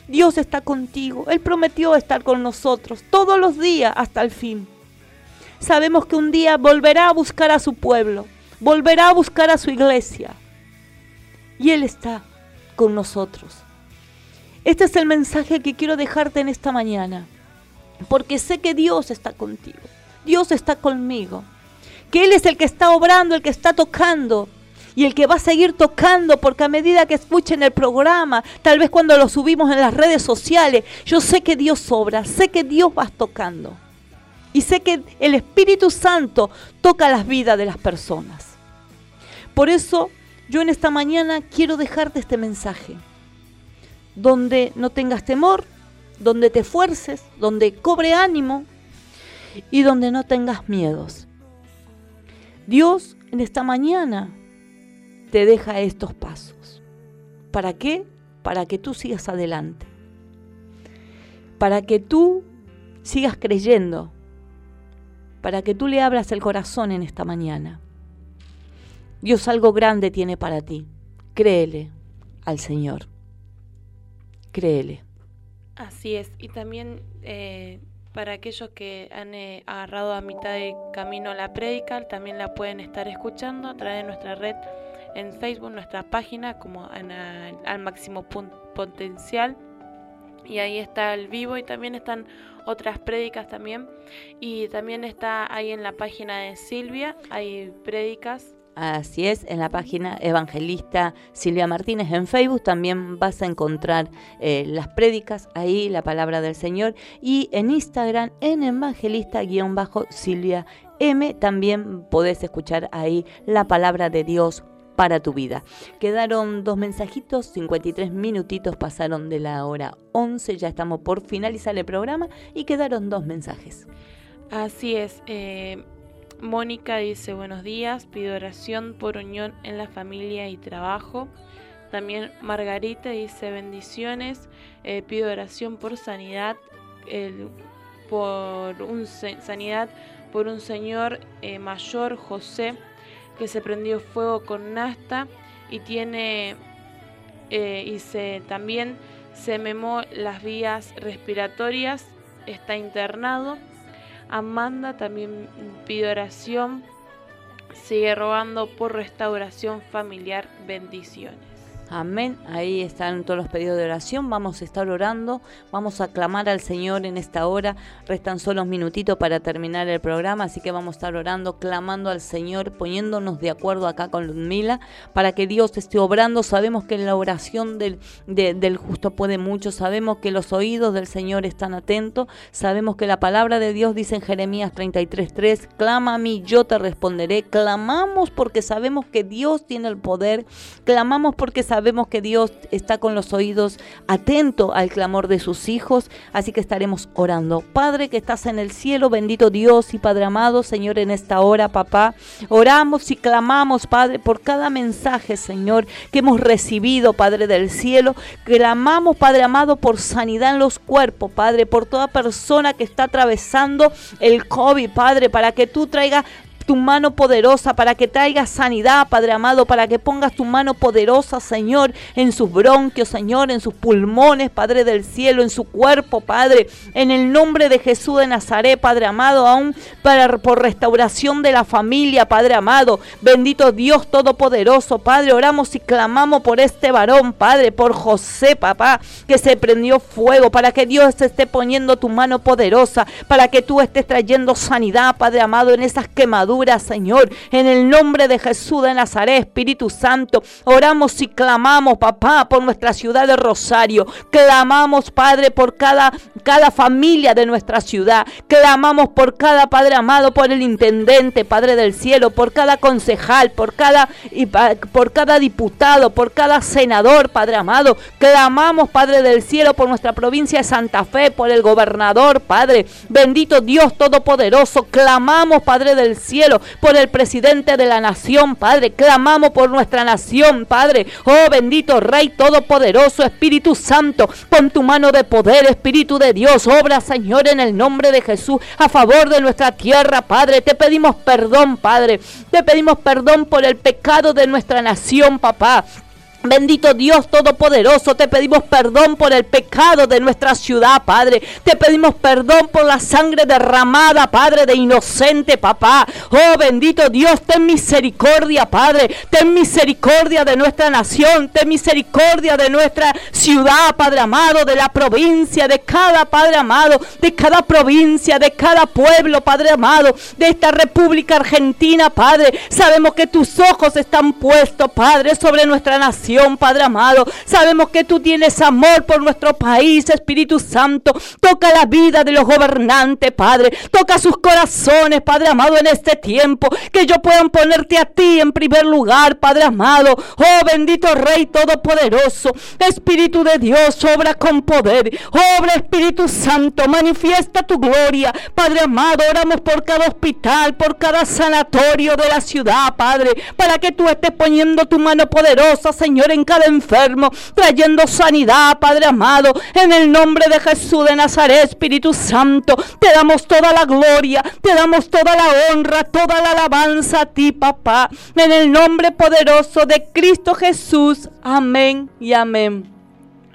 Dios está contigo. Él prometió estar con nosotros todos los días hasta el fin. Sabemos que un día volverá a buscar a su pueblo, volverá a buscar a su iglesia. Y Él está con nosotros. Este es el mensaje que quiero dejarte en esta mañana, porque sé que Dios está contigo. Dios está conmigo. Que Él es el que está obrando, el que está tocando y el que va a seguir tocando, porque a medida que escuchen el programa, tal vez cuando lo subimos en las redes sociales, yo sé que Dios obra, sé que Dios va tocando. Y sé que el Espíritu Santo toca las vidas de las personas. Por eso yo en esta mañana quiero dejarte este mensaje, donde no tengas temor, donde te esfuerces, donde cobre ánimo y donde no tengas miedos. Dios en esta mañana te deja estos pasos. ¿Para qué? Para que tú sigas adelante. Para que tú sigas creyendo. Para que tú le abras el corazón en esta mañana. Dios algo grande tiene para ti. Créele al Señor. Créele. Así es. Y también eh, para aquellos que han eh, agarrado a mitad de camino la predica, también la pueden estar escuchando a través de nuestra red en Facebook, nuestra página como al máximo potencial. Y ahí está el vivo y también están otras prédicas también. Y también está ahí en la página de Silvia, hay prédicas Así es, en la página Evangelista Silvia Martínez en Facebook también vas a encontrar eh, las prédicas, ahí la palabra del Señor, y en Instagram en Evangelista-Silvia M también podés escuchar ahí la palabra de Dios para tu vida. Quedaron dos mensajitos, 53 minutitos pasaron de la hora 11, ya estamos por finalizar el programa y quedaron dos mensajes. Así es. Eh, Mónica dice buenos días, pido oración por unión en la familia y trabajo. También Margarita dice bendiciones, eh, pido oración por sanidad, por un sanidad por un señor eh, mayor, José, que se prendió fuego con nasta y tiene eh, y se también se memó las vías respiratorias, está internado Amanda también pide oración. Sigue rogando por restauración familiar. Bendiciones. Amén. Ahí están todos los pedidos de oración. Vamos a estar orando. Vamos a clamar al Señor en esta hora. Restan solo minutitos para terminar el programa, así que vamos a estar orando, clamando al Señor, poniéndonos de acuerdo acá con Ludmila para que Dios esté obrando. Sabemos que la oración del, del justo puede mucho. Sabemos que los oídos del Señor están atentos. Sabemos que la palabra de Dios dice en Jeremías 33:3, clama a mí, yo te responderé. Clamamos porque sabemos que Dios tiene el poder. Clamamos porque sabemos sabemos que Dios está con los oídos atento al clamor de sus hijos, así que estaremos orando. Padre que estás en el cielo, bendito Dios y Padre amado, Señor, en esta hora, papá, oramos y clamamos, Padre, por cada mensaje, Señor, que hemos recibido, Padre del cielo. Clamamos, Padre amado, por sanidad en los cuerpos, Padre, por toda persona que está atravesando el COVID, Padre, para que tú traigas tu mano poderosa para que traigas sanidad, Padre amado, para que pongas tu mano poderosa, Señor, en sus bronquios, Señor, en sus pulmones, Padre del cielo, en su cuerpo, Padre, en el nombre de Jesús de Nazaret, Padre amado, aún para por restauración de la familia, Padre amado, bendito Dios todopoderoso, Padre, oramos y clamamos por este varón, Padre, por José, papá, que se prendió fuego, para que Dios esté poniendo tu mano poderosa, para que tú estés trayendo sanidad, Padre amado, en esas quemaduras, Señor, en el nombre de Jesús de Nazaret, Espíritu Santo, oramos y clamamos, papá, por nuestra ciudad de Rosario, clamamos, Padre, por cada, cada familia de nuestra ciudad, clamamos por cada Padre amado, por el intendente, Padre del cielo, por cada concejal, por cada, por cada diputado, por cada senador, Padre amado, clamamos, Padre del cielo, por nuestra provincia de Santa Fe, por el gobernador, Padre, bendito Dios Todopoderoso, clamamos, Padre del cielo, por el presidente de la nación, Padre, clamamos por nuestra nación, Padre, oh bendito Rey Todopoderoso, Espíritu Santo, pon tu mano de poder, Espíritu de Dios, obra, Señor, en el nombre de Jesús, a favor de nuestra tierra, Padre, te pedimos perdón, Padre, te pedimos perdón por el pecado de nuestra nación, papá. Bendito Dios Todopoderoso, te pedimos perdón por el pecado de nuestra ciudad, Padre. Te pedimos perdón por la sangre derramada, Padre, de inocente, papá. Oh, bendito Dios, ten misericordia, Padre. Ten misericordia de nuestra nación, ten misericordia de nuestra ciudad, Padre amado, de la provincia, de cada Padre amado, de cada provincia, de cada pueblo, Padre amado, de esta República Argentina, Padre. Sabemos que tus ojos están puestos, Padre, sobre nuestra nación, Padre amado. Sabemos que tú tienes amor por nuestro país, Espíritu Santo. Toca la vida de los gobernantes, Padre. Toca sus corazones, Padre amado, en este tiempo. Que ellos puedan ponerte a ti en primer lugar, Padre amado. Oh, bendito Rey Todopoderoso. Espíritu de Dios, obra con poder. Obra, Espíritu Santo, manifiesta tu gloria. Padre amado, oramos por cada hospital, por cada sanatorio de la ciudad, Padre. Para que tú estés poniendo tu mano poderosa, Señor, en cada enfermo. Trayendo sanidad, Padre amado. En el nombre de Jesús de Nazaret, Espíritu Santo. Te damos toda la gloria. Te damos toda la honra, toda la alabanza a ti, papá. En el nombre poderoso de Cristo Jesús. Amén y amén.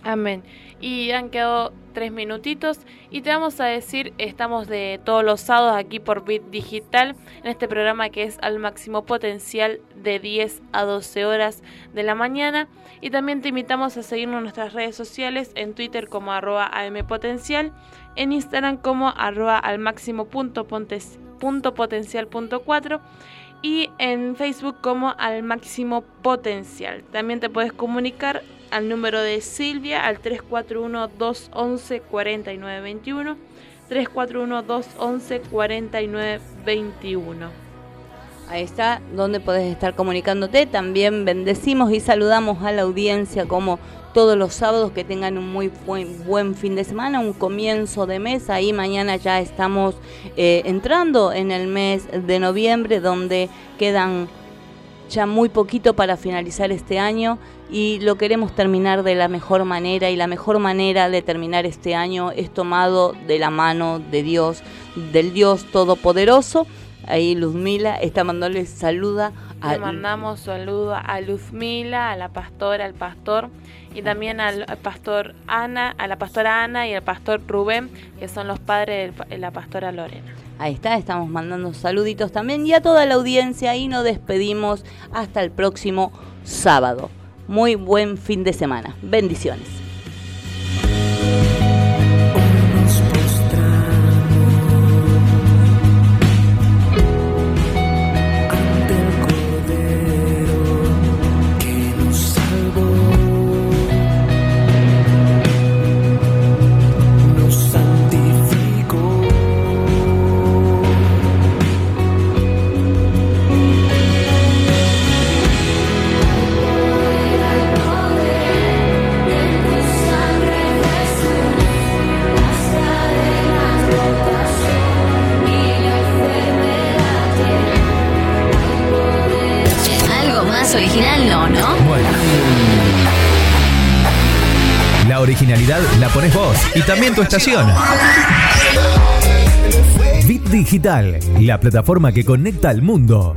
Amén. Y han quedado tres minutitos y te vamos a decir, estamos de todos los sábados aquí por Bit Digital en este programa que es al máximo potencial de 10 a 12 horas de la mañana y también te invitamos a seguirnos en nuestras redes sociales en Twitter como arroba ampotencial, en Instagram como arroba al máximo punto, potencial y en Facebook como al máximo potencial. También te puedes comunicar al número de Silvia al 341-211-4921. 341-211-4921. Ahí está, donde podés estar comunicándote. También bendecimos y saludamos a la audiencia como todos los sábados que tengan un muy buen, fin de semana, un comienzo de mes. Ahí mañana ya estamos eh, entrando en el mes de noviembre donde quedan ya muy poquito para finalizar este año y lo queremos terminar de la mejor manera y la mejor manera de terminar este año es tomado de la mano de Dios, del Dios Todopoderoso. Ahí Luzmila está mandándoles saluda a Le mandamos saludo a Luzmila, a la pastora, al pastor y también al, pastor Ana, a la pastora Ana y al pastor Rubén, que son los padres de la pastora Lorena. Ahí está, estamos mandando saluditos también y a toda la audiencia y nos despedimos hasta el próximo sábado. Muy buen fin de semana. Bendiciones. Y también tu estación. Bit Digital, la plataforma que conecta al mundo.